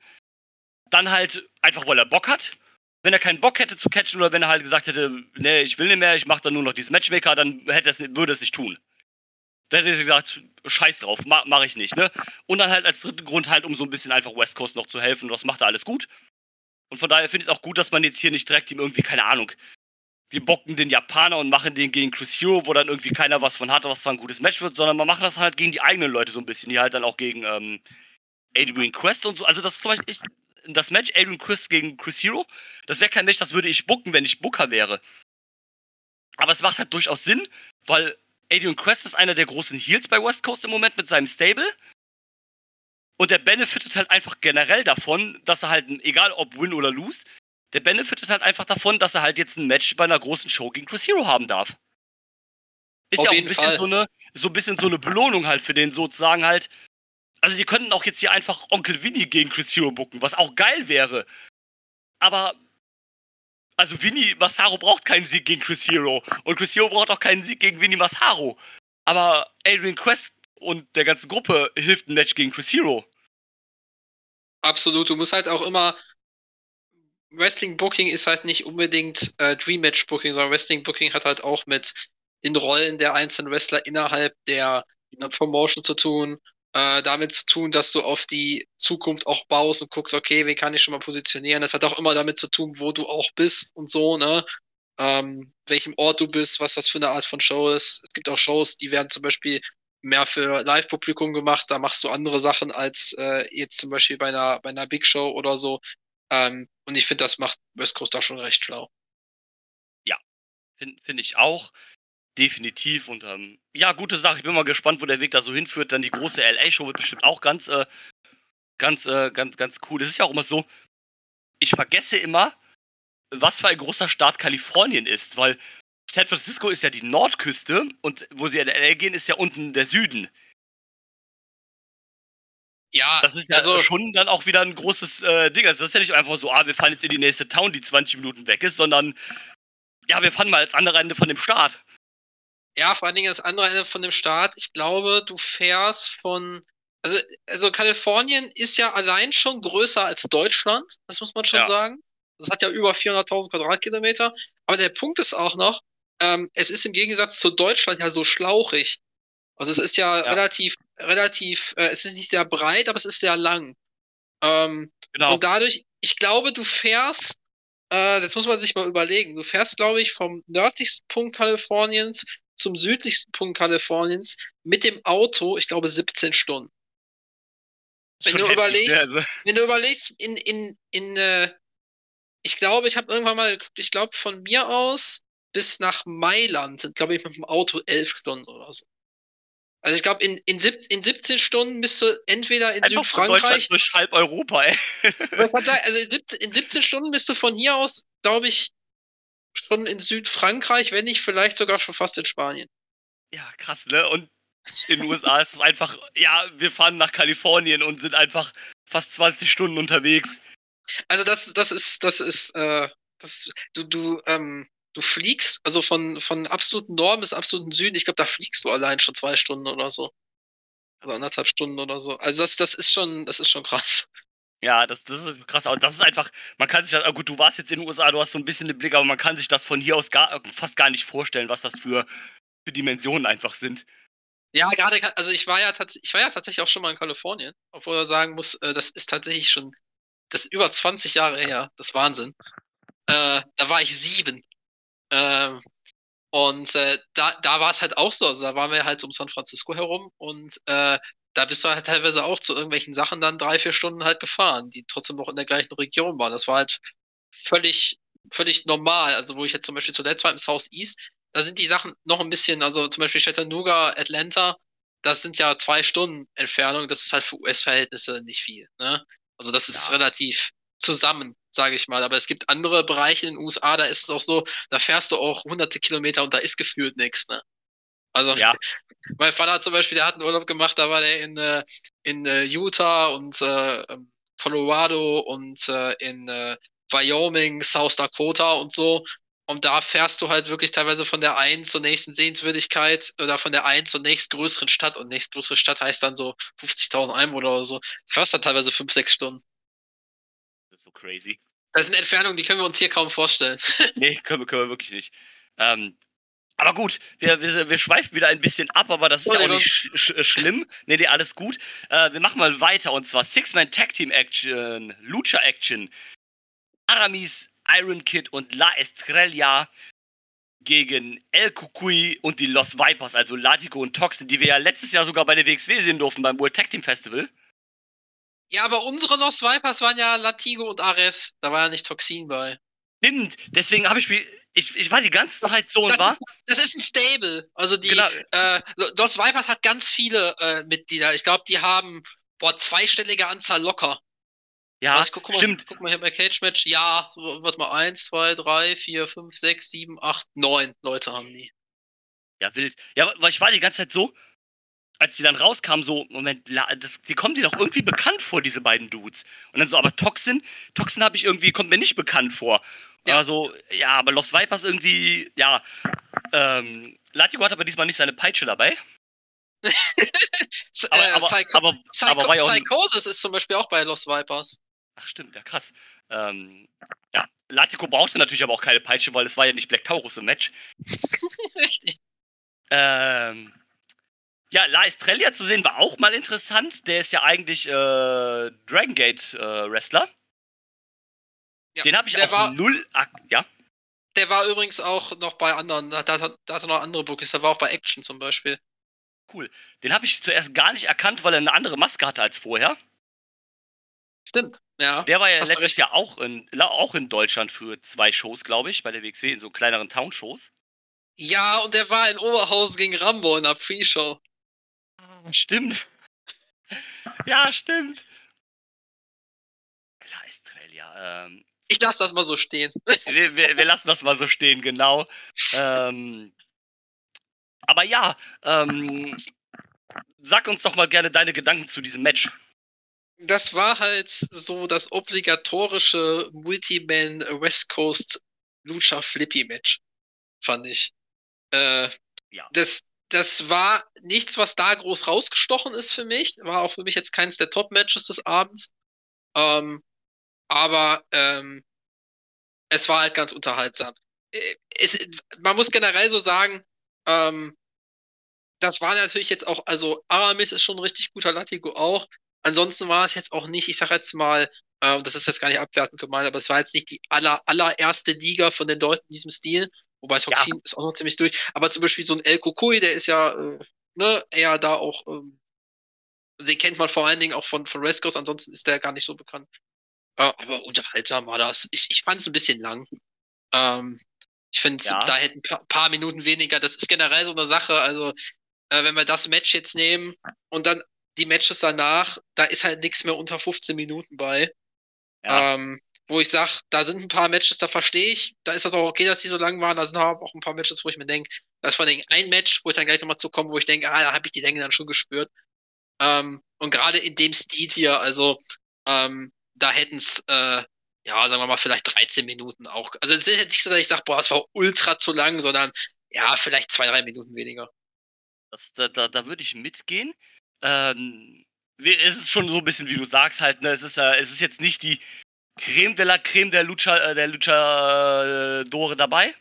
Dann halt einfach, weil er Bock hat. Wenn er keinen Bock hätte zu catchen oder wenn er halt gesagt hätte, nee, ich will nicht mehr, ich mache dann nur noch dieses Matchmaker, dann hätte es, würde es nicht tun. Dann hätte er gesagt, scheiß drauf, mach, mach ich nicht, ne? Und dann halt als dritten Grund halt, um so ein bisschen einfach West Coast noch zu helfen. Und das macht er alles gut. Und von daher finde ich es auch gut, dass man jetzt hier nicht direkt ihm irgendwie, keine Ahnung, wir bocken den Japaner und machen den gegen Chris Hero, wo dann irgendwie keiner was von hat, was zwar ein gutes Match wird, sondern man macht das halt gegen die eigenen Leute so ein bisschen, die halt dann auch gegen ähm, Adrian Quest und so. Also das ist zum Beispiel ich, das Match Adrian Quest gegen Chris Hero, das wäre kein Match, das würde ich bucken, wenn ich Booker wäre. Aber es macht halt durchaus Sinn, weil Adrian Quest ist einer der großen Heels bei West Coast im Moment mit seinem Stable. Und der benefitet halt einfach generell davon, dass er halt, egal ob win oder lose, der benefitet halt einfach davon, dass er halt jetzt ein Match bei einer großen Show gegen Chris Hero haben darf. Ist Auf ja auch ein bisschen so eine, so ein bisschen so eine Belohnung halt für den sozusagen halt. Also die könnten auch jetzt hier einfach Onkel Winnie gegen Chris Hero bucken, was auch geil wäre. Aber also Winnie Massaro braucht keinen Sieg gegen Chris Hero und Chris Hero braucht auch keinen Sieg gegen Winnie Massaro. Aber Adrian Quest und der ganzen Gruppe hilft ein Match gegen Chris Hero. Absolut, du musst halt auch immer Wrestling Booking ist halt nicht unbedingt äh, Dream Match Booking, sondern Wrestling Booking hat halt auch mit den Rollen der einzelnen Wrestler innerhalb der, der Promotion zu tun, äh, damit zu tun, dass du auf die Zukunft auch baust und guckst, okay, wen kann ich schon mal positionieren. Das hat auch immer damit zu tun, wo du auch bist und so, ne? Ähm, welchem Ort du bist, was das für eine Art von Show ist. Es gibt auch Shows, die werden zum Beispiel mehr für Live-Publikum gemacht, da machst du andere Sachen als äh, jetzt zum Beispiel bei einer, bei einer Big Show oder so. Ähm, und ich finde, das macht West Coast da schon recht schlau. Ja, finde find ich auch. Definitiv. Und ähm, ja, gute Sache. Ich bin mal gespannt, wo der Weg da so hinführt. Dann die große LA-Show wird bestimmt auch ganz, äh, ganz, äh, ganz, ganz cool. Das ist ja auch immer so. Ich vergesse immer, was für ein großer Staat Kalifornien ist, weil San Francisco ist ja die Nordküste und wo sie in LA gehen, ist ja unten der Süden. Ja, das ist ja also, schon dann auch wieder ein großes äh, Ding. Also das ist ja nicht einfach so, ah, wir fahren jetzt in die nächste Town, die 20 Minuten weg ist, sondern ja, wir fahren mal als andere Ende von dem Staat. Ja, vor allen Dingen das andere Ende von dem Staat. Ich glaube, du fährst von. Also, also Kalifornien ist ja allein schon größer als Deutschland, das muss man schon ja. sagen. Das hat ja über 400.000 Quadratkilometer. Aber der Punkt ist auch noch, ähm, es ist im Gegensatz zu Deutschland ja so schlauchig. Also es ist ja, ja. relativ, relativ, äh, es ist nicht sehr breit, aber es ist sehr lang. Ähm, genau. Und dadurch, ich glaube, du fährst, äh, das muss man sich mal überlegen, du fährst, glaube ich, vom nördlichsten Punkt Kaliforniens zum südlichsten Punkt Kaliforniens mit dem Auto, ich glaube, 17 Stunden. Wenn du, überlegst, ne, also. wenn du überlegst, in, in, in, äh, ich glaube, ich habe irgendwann mal geguckt, ich glaube, von mir aus bis nach Mailand sind, glaube ich, mit dem Auto elf Stunden oder so. Also ich glaube, in, in, in 17 Stunden bist du entweder in Einfach Südfrankreich. durch halb Europa, ey. also in 17 Stunden bist du von hier aus, glaube ich, schon in Südfrankreich, wenn nicht vielleicht sogar schon fast in Spanien. Ja, krass, ne? Und in den USA ist es einfach, ja, wir fahren nach Kalifornien und sind einfach fast 20 Stunden unterwegs. Also das, das ist, das ist, äh, das, du, du, ähm, du fliegst, also von, von absoluten Norden bis absoluten Süden, ich glaube, da fliegst du allein schon zwei Stunden oder so. Also anderthalb Stunden oder so. Also das, das ist schon, das ist schon krass. Ja, das, das ist krass. Aber das ist einfach, man kann sich das, ah, gut, du warst jetzt in den USA, du hast so ein bisschen den Blick, aber man kann sich das von hier aus gar, fast gar nicht vorstellen, was das für, für Dimensionen einfach sind. Ja, gerade, also ich war ja tatsächlich, ich war ja tatsächlich auch schon mal in Kalifornien, obwohl man sagen muss, äh, das ist tatsächlich schon, das ist über 20 Jahre her, das ist Wahnsinn. Äh, da war ich sieben. Ähm, und äh, da, da war es halt auch so. Also da waren wir halt um San Francisco herum und äh, da bist du halt teilweise auch zu irgendwelchen Sachen dann drei, vier Stunden halt gefahren, die trotzdem noch in der gleichen Region waren. Das war halt völlig, völlig normal. Also wo ich jetzt zum Beispiel zuletzt war im Southeast, da sind die Sachen noch ein bisschen, also zum Beispiel Chattanooga, Atlanta, das sind ja zwei Stunden Entfernung, das ist halt für US-Verhältnisse nicht viel. Ne? Also das ist Ja. relativ zusammen, sage ich mal. Aber es gibt andere Bereiche in den USA, da ist es auch so, da fährst du auch hunderte Kilometer und da ist gefühlt nichts. Ne? Also Ja. mein Vater hat zum Beispiel, der hat einen Urlaub gemacht, da war der in, äh, in äh, Utah und äh, ähm, Colorado und äh, in Wyoming, South Dakota und so. Und da fährst du halt wirklich teilweise von der einen zur nächsten Sehenswürdigkeit oder von der einen zur nächstgrößeren Stadt. Und nächstgrößere Stadt heißt dann so 50.000 Einwohner oder so. Du fährst dann teilweise fünf, sechs Stunden. Das ist so crazy. Das sind Entfernungen, die können wir uns hier kaum vorstellen. Nee, können wir, können wir wirklich nicht. Ähm, aber gut, wir, wir, wir schweifen wieder ein bisschen ab, aber das ist ja auch nicht sch sch schlimm. Nee, nee, alles gut. Äh, wir machen mal weiter und zwar Six-Man Tag Team Action, Lucha Action. Aramis, Iron Kid und La Estrella gegen El Cucuy und die Los Vipers, also Latigo und Toxin, die wir ja letztes Jahr sogar bei der WXW sehen durften beim World Tag Team Festival. Ja, aber unsere Lost Vipers waren ja Latigo und Ares. Da war ja nicht Toxin bei. Stimmt, deswegen habe ich mich, ich, ich war die ganze Das- Zeit so und war. ist, das ist ein Stable. Also die Genau. äh, Lost Vipers hat ganz viele äh, Mitglieder. Ich glaube, die haben boah, zweistellige Anzahl locker. Ja, Also guck, guck mal, stimmt. Guck mal hier bei Cage Match. Ja, warte mal, eins, zwei, drei, vier, fünf, sechs, sieben, acht, neun Leute haben die. Ja, wild. Ja, weil ich war die ganze Zeit so, als die dann rauskamen, so, Moment, das, die kommen dir doch irgendwie bekannt vor, diese beiden Dudes. Und dann so, aber Toxin, Toxin habe ich irgendwie, kommt mir nicht bekannt vor. Ja. Also, ja, aber Los Vipers irgendwie, ja. Ähm, Latigo hat aber diesmal nicht seine Peitsche dabei. Aber, äh, aber, Psycho aber, Psycho aber auch. Psychosis ist zum Beispiel auch bei Lost Vipers. Ach, stimmt, ja, krass. Ähm, ja, Latigo brauchte natürlich aber auch keine Peitsche, weil es war ja nicht Black Taurus im Match. Richtig. Ähm, ja, La Estrella zu sehen war auch mal interessant. Der ist ja eigentlich äh, Dragon Gate äh, Wrestler. Ja, Den habe ich der auch war, null. Ja, Der war übrigens auch noch bei anderen. Da, da, da hat er noch andere Bookies. Der war auch bei Action zum Beispiel. cool. Den habe ich zuerst gar nicht erkannt, weil er eine andere Maske hatte als vorher. Stimmt. Ja. Der war ja letztes recht. Jahr auch in, auch in Deutschland für zwei Shows, glaube ich, bei der WXW, in so kleineren Town-Shows. Ja, und der war in Oberhausen gegen Rambo in der Pre-Show. Stimmt. ja, stimmt. La Estrella. Ähm, Ich lasse das mal so stehen. wir, wir, wir lassen das mal so stehen, genau. Ähm, aber ja, ähm, sag uns doch mal gerne deine Gedanken zu diesem Match. Das war halt so das obligatorische Multiman West Coast Lucha Flippy Match, fand ich. Äh, Ja. Das, das war nichts, was da groß rausgestochen ist für mich. War auch für mich jetzt keines der Top-Matches des Abends. Ähm, aber ähm, es war halt ganz unterhaltsam. Äh, Es, man muss generell so sagen, ähm, das war natürlich jetzt auch, also Aramis ist schon ein richtig guter Latigo auch. Ansonsten war es jetzt auch nicht, ich sag jetzt mal, äh, das ist jetzt gar nicht abwertend gemeint, aber es war jetzt nicht die aller, allererste Liga von den Leuten in diesem Stil. Wobei Toxin ist auch noch ziemlich durch. Aber zum Beispiel so ein El Kokui, der ist ja, äh, ne, eher da auch, ähm, den kennt man vor allen Dingen auch von, von West Coast, ansonsten ist der gar nicht so bekannt. Äh, aber unterhaltsam war das. Ich, ich fand es ein bisschen lang. Ähm, ich finde, Ja. da hätten ein paar, paar Minuten weniger. Das ist generell so eine Sache. Also, äh, wenn wir das Match jetzt nehmen und dann die Matches danach, da ist halt nichts mehr unter 15 Minuten bei. Ja, Ähm, wo ich sag, da sind ein paar Matches, da verstehe ich. Da ist das auch okay, dass die so lang waren. Da sind auch ein paar Matches, wo ich mir denke, das ist vor allem ein Match, wo ich dann gleich nochmal zukomme, wo ich denke, ah, da habe ich die Länge dann schon gespürt. Ähm, und gerade in dem Stil hier, also ähm, da hätten es, äh, ja, sagen wir mal, vielleicht 13 Minuten auch. Also es ist nicht so, dass ich sage, boah, es war ultra zu lang, sondern ja, vielleicht zwei, drei Minuten weniger. das, da, da, da würde ich mitgehen. Ähm, es ist schon so ein bisschen, wie du sagst, halt, ne? Es ist, äh, es ist jetzt nicht die Creme de la Creme der Lucha, äh, der Lucha Dore dabei.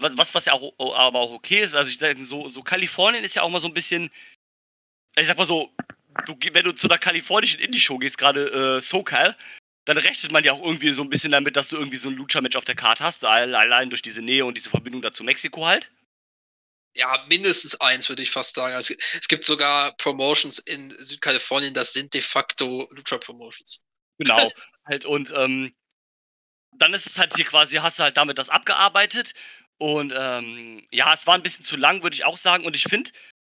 Was, was, was ja auch, o- aber auch okay ist. Also ich denke, so, so Kalifornien ist ja auch mal so ein bisschen, ich sag mal so, du, wenn du zu einer kalifornischen Indie-Show gehst, gerade äh, SoCal, dann rechnet man ja auch irgendwie so ein bisschen damit, dass du irgendwie so ein Lucha-Match auf der Karte hast, alle- allein durch diese Nähe und diese Verbindung dazu Mexiko halt. Ja, mindestens eins, würde ich fast sagen. Also, es gibt sogar Promotions in Südkalifornien, das sind de facto Lucha-Promotions. Genau. halt, und ähm, dann ist es halt hier quasi, hast du halt damit das abgearbeitet. Und ähm, ja, es war ein bisschen zu lang, würde ich auch sagen. Und ich finde,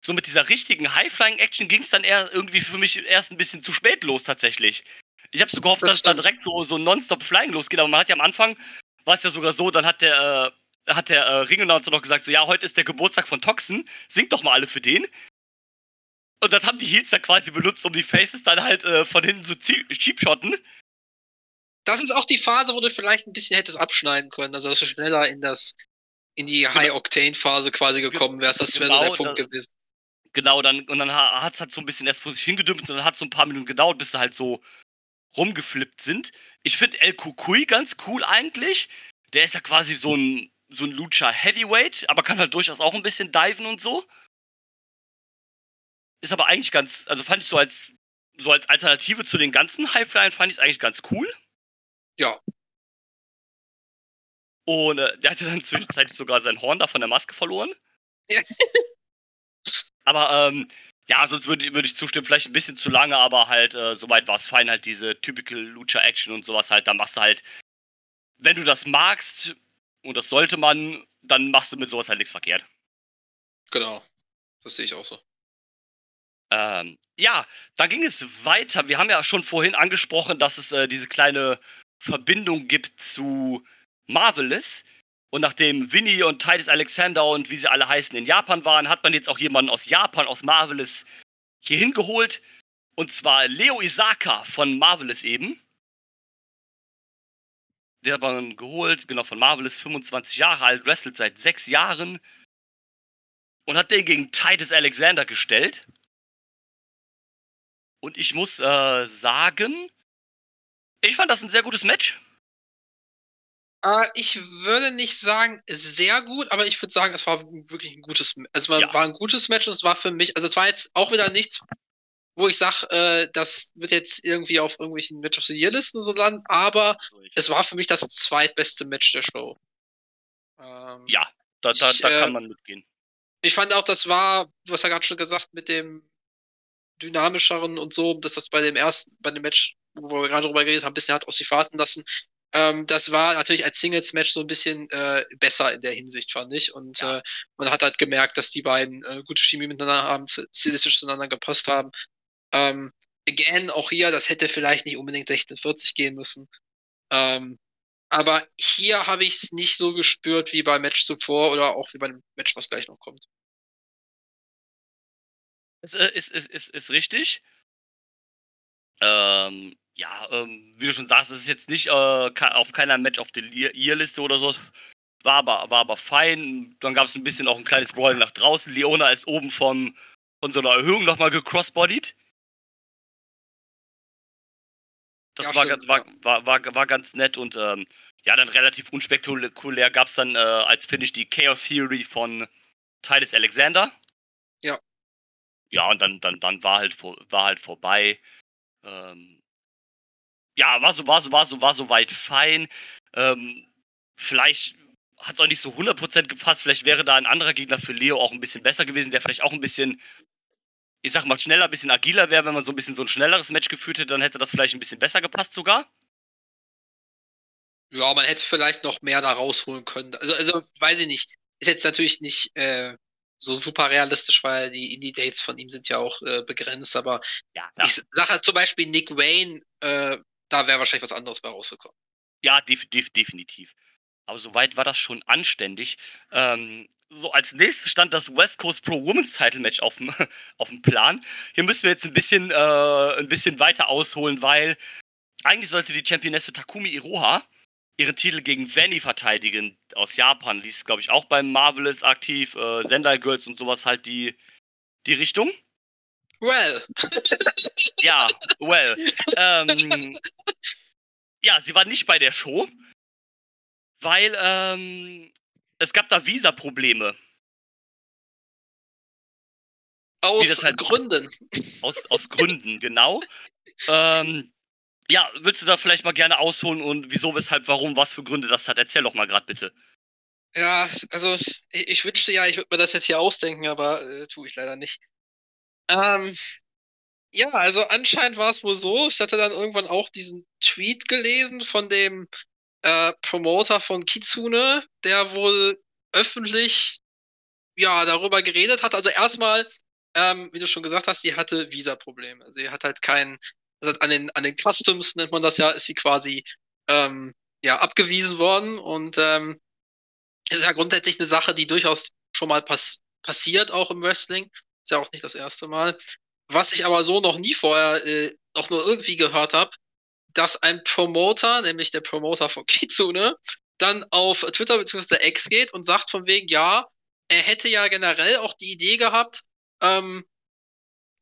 so mit dieser richtigen High-Flying-Action ging es dann eher irgendwie für mich erst ein bisschen zu spät los tatsächlich. Ich habe so gehofft, das dass es da direkt so, so nonstop-Flying losgeht, aber man hat ja am Anfang, war es ja sogar so, dann hat der, äh, hat der äh, Ring-Announcer noch gesagt, so ja, heute ist der Geburtstag von Toxen, singt doch mal alle für den. Und das haben die Heels ja quasi benutzt, um die Faces dann halt äh, von hinten zu so cheapshotten. Das ist auch die Phase, wo du vielleicht ein bisschen hättest abschneiden können, also dass du schneller in das in die genau. High-Octane-Phase quasi gekommen wärst. Das wäre genau, so der Punkt da, gewesen. Genau, dann, und dann hat es halt so ein bisschen erst vor sich hingedümpelt und dann hat es so ein paar Minuten gedauert, bis sie halt so rumgeflippt sind. Ich finde El Kukui ganz cool eigentlich. Der ist ja quasi so ein, so ein Lucha Heavyweight, aber kann halt durchaus auch ein bisschen diven und so. Ist aber eigentlich ganz, also fand ich so als, so als Alternative zu den ganzen Highflyern, fand ich es eigentlich ganz cool. Ja. Und äh, der hatte dann zwischenzeitlich sogar sein Horn da von der Maske verloren. Ja. aber ähm, ja, sonst würde würd ich zustimmen, vielleicht ein bisschen zu lange, aber halt, äh, soweit war es fein, halt diese typical Lucha-Action und sowas halt, da machst du halt, wenn du das magst, und das sollte man, dann machst du mit sowas halt nichts verkehrt. Genau, das sehe ich auch so. Ähm, ja, dann ging es weiter. Wir haben ja schon vorhin angesprochen, dass es äh, diese kleine Verbindung gibt zu Marvelous. Und nachdem Winnie und Titus Alexander und wie sie alle heißen in Japan waren, hat man jetzt auch jemanden aus Japan, aus Marvelous, hier hingeholt. Und zwar Leo Isaka von Marvelous eben. Der hat man geholt, genau von Marvelous, 25 Jahre alt, wrestelt seit sechs Jahren. Und hat den gegen Titus Alexander gestellt. Und ich muss äh, sagen, ich fand das ein sehr gutes Match. Äh, ich würde nicht sagen sehr gut, aber ich würde sagen, es war wirklich ein gutes, also ja. war ein gutes Match und es war für mich, also es war jetzt auch wieder nichts, wo ich sage, äh, das wird jetzt irgendwie auf irgendwelchen Match of the Year Listen so landen, aber es war für mich das zweitbeste Match der Show. Ähm, ja, da, da, ich, da kann äh, man mitgehen. Ich fand auch, das war, du hast ja gerade schon gesagt, mit dem dynamischeren und so, dass das bei dem ersten, bei dem Match, wo wir gerade drüber geredet haben, ein bisschen hat auf sich warten lassen. Ähm, das war natürlich als Singles-Match so ein bisschen äh, besser in der Hinsicht, fand ich. Und ja. äh, man hat halt gemerkt, dass die beiden äh, gute Chemie miteinander haben, stilistisch zueinander gepasst haben. Ähm, again, auch hier, das hätte vielleicht nicht unbedingt 1640 gehen müssen. Ähm, aber hier habe ich es nicht so gespürt wie beim Match zuvor oder auch wie beim Match, was gleich noch kommt. Ist, äh, ist, ist, ist, ist richtig. Ähm, ja, ähm, wie du schon sagst, es ist jetzt nicht äh, auf keiner Match auf der Year-Liste oder so. War aber, war aber fein. Dann gab es ein bisschen auch ein kleines Brawling nach draußen. Leona ist oben vom, von so einer Erhöhung nochmal gecrossbodied. Das ja, war, stimmt, war, ja. war, war, war, ganz nett und ähm, ja, dann relativ unspektakulär gab es dann äh, als Finish die Chaos Theory von Titus Alexander. Ja. Ja, und dann, dann, dann war, halt, war halt vorbei. Ähm, ja, war so, war so, war so, war so weit fein. Ähm, vielleicht hat es auch nicht so 100% gepasst. Vielleicht wäre da ein anderer Gegner für Leo auch ein bisschen besser gewesen, der vielleicht auch ein bisschen, ich sag mal, schneller, ein bisschen agiler wäre, wenn man so ein bisschen so ein schnelleres Match geführt hätte, dann hätte das vielleicht ein bisschen besser gepasst sogar. Ja, man hätte vielleicht noch mehr da rausholen können. Also, also weiß ich nicht. Ist jetzt natürlich nicht äh, so super realistisch, weil die Indie-Dates von ihm sind ja auch äh, begrenzt, aber ja, ich sage halt zum Beispiel Nick Wayne äh, da wäre wahrscheinlich was anderes bei rausgekommen. Ja, def def definitiv. Aber soweit war das schon anständig. Ähm, so als nächstes stand das West Coast Pro Women's Title Match auf dem, Plan. Hier müssen wir jetzt ein bisschen, äh, ein bisschen weiter ausholen, weil eigentlich sollte die Championesse Takumi Iroha ihren Titel gegen Vanny verteidigen aus Japan. Die ist, glaube ich, auch beim Marvelous aktiv, äh, Sendai Girls und sowas halt die, die Richtung. Well. ja, well. Ähm, ja, sie war nicht bei der Show, weil ähm, es gab da Visa-Probleme. Aus halt, Gründen. Aus, aus Gründen, genau. ähm, ja, willst du da vielleicht mal gerne ausholen und wieso, weshalb, warum, was für Gründe das hat? Erzähl doch mal gerade bitte. Ja, also ich, ich wünschte ja, ich würde mir das jetzt hier ausdenken, aber äh, tue ich leider nicht. Ähm, ja, also anscheinend war es wohl so. Ich hatte dann irgendwann auch diesen Tweet gelesen von dem äh, Promoter von Kitsune, der wohl öffentlich ja darüber geredet hat. Also erstmal, ähm, wie du schon gesagt hast, sie hatte Visa-Probleme. Sie hat halt keinen, also an den an den Customs nennt man das ja, ist sie quasi ähm, ja abgewiesen worden und ähm, ist ja grundsätzlich eine Sache, die durchaus schon mal pass passiert, auch im Wrestling. Ist ja auch nicht das erste Mal. Was ich aber so noch nie vorher äh, auch nur irgendwie gehört habe, dass ein Promoter, nämlich der Promoter von Kitsune, dann auf Twitter bzw. X geht und sagt von wegen, ja, er hätte ja generell auch die Idee gehabt, ähm,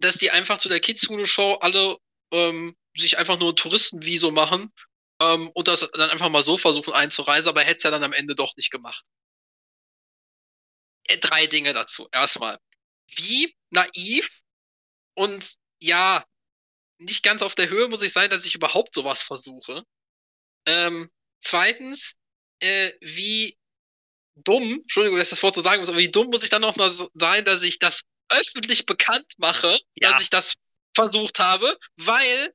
dass die einfach zu der Kitsune-Show alle ähm, sich einfach nur ein Touristenvisum machen ähm, und das dann einfach mal so versuchen einzureisen, aber er hätte es ja dann am Ende doch nicht gemacht. Äh, drei Dinge dazu. Erstmal, wie naiv und ja, nicht ganz auf der Höhe muss ich sein, dass ich überhaupt sowas versuche. Ähm, zweitens, äh, wie dumm, Entschuldigung, dass ich das Wort so sagen muss, aber wie dumm muss ich dann auch noch sein, dass ich das öffentlich bekannt mache, ja. dass ich das versucht habe, weil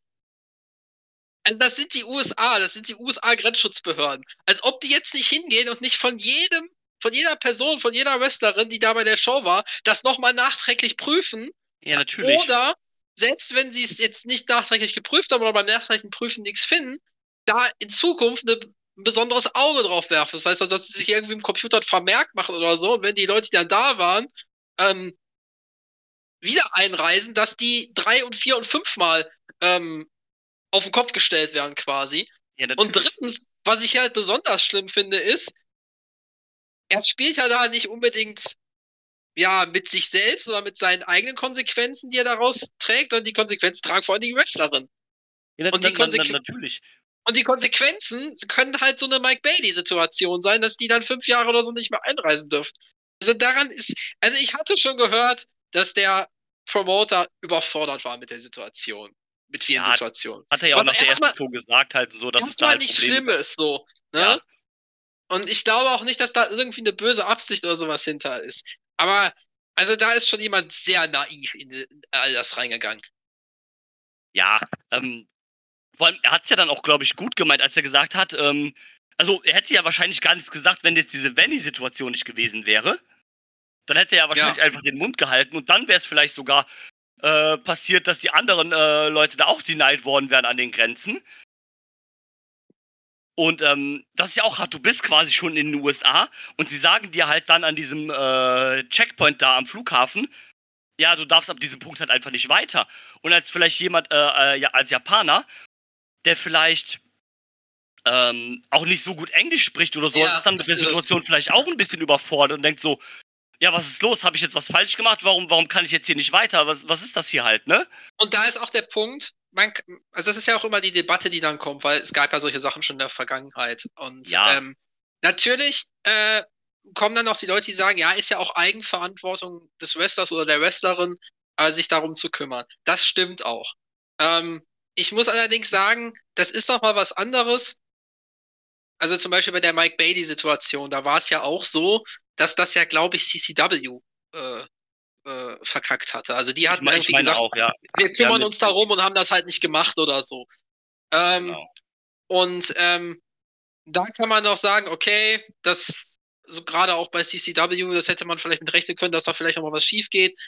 also das sind die USA, das sind die USA-Grenzschutzbehörden. Als ob die jetzt nicht hingehen und nicht von jedem, von jeder Person, von jeder Wrestlerin, die da bei der Show war, das nochmal nachträglich prüfen. Ja, natürlich. Oder, selbst wenn sie es jetzt nicht nachträglich geprüft haben oder beim nachträglichen Prüfen nichts finden, da in Zukunft eine, ein besonderes Auge drauf werfen. Das heißt, also, dass sie sich irgendwie im Computer vermerkt machen oder so. Und wenn die Leute, die dann da waren, ähm, wieder einreisen, dass die drei und vier und fünfmal ähm, auf den Kopf gestellt werden quasi. Ja, und drittens, was ich halt besonders schlimm finde, ist, er spielt ja da nicht unbedingt ja mit sich selbst oder mit seinen eigenen Konsequenzen, die er daraus trägt, und die Konsequenzen tragen vor allem die Wrestlerin. Ja, und, die Konsequ natürlich. und die Konsequenzen können halt so eine Mike Bailey-Situation sein, dass die dann fünf Jahre oder so nicht mehr einreisen dürfen. Also daran ist, also ich hatte schon gehört, dass der Promoter überfordert war mit der Situation mit vielen ja, Situationen. Hat er ja auch nach der ersten so gesagt, halt so, dass es da halt nicht schlimm ist, so. Ne? Ja. Und ich glaube auch nicht, dass da irgendwie eine böse Absicht oder sowas hinter ist. Aber, also da ist schon jemand sehr naiv in, in all das reingegangen. Ja, ähm, vor allem, er hat es ja dann auch, glaube ich, gut gemeint, als er gesagt hat, ähm, also er hätte ja wahrscheinlich gar nichts gesagt, wenn jetzt diese Vanny-Situation nicht gewesen wäre. Dann hätte er ja wahrscheinlich ja. einfach den Mund gehalten und dann wäre es vielleicht sogar äh, passiert, dass die anderen äh, Leute da auch denied worden wären an den Grenzen. Und ähm, das ist ja auch hart, du bist quasi schon in den USA und sie sagen dir halt dann an diesem äh, Checkpoint da am Flughafen, ja, du darfst ab diesem Punkt halt einfach nicht weiter. Und als vielleicht jemand, äh, äh, ja, als Japaner, der vielleicht ähm, auch nicht so gut Englisch spricht oder so, ja, ist dann mit der Situation vielleicht auch ein bisschen überfordert und denkt so, ja, was ist los? Habe ich jetzt was falsch gemacht? Warum, warum kann ich jetzt hier nicht weiter? Was, was ist das hier halt, ne? Und da ist auch der Punkt, man, also das ist ja auch immer die Debatte, die dann kommt, weil es gab ja solche Sachen schon in der Vergangenheit. Und ja. ähm, natürlich äh, kommen dann auch die Leute, die sagen, ja, ist ja auch Eigenverantwortung des Wrestlers oder der Wrestlerin, äh, sich darum zu kümmern. Das stimmt auch. Ähm, ich muss allerdings sagen, das ist noch mal was anderes. Also zum Beispiel bei der Mike Bailey-Situation, da war es ja auch so, dass das ja, glaube ich, CCW äh, äh, verkackt hatte. Also die hatten ich mein, irgendwie gesagt, auch, ja. wir kümmern ja, uns darum und haben das halt nicht gemacht oder so. Ähm, genau. Und ähm, da kann man auch sagen, okay, das so gerade auch bei CCW, das hätte man vielleicht mit rechnen können, dass da vielleicht noch mal was schief geht.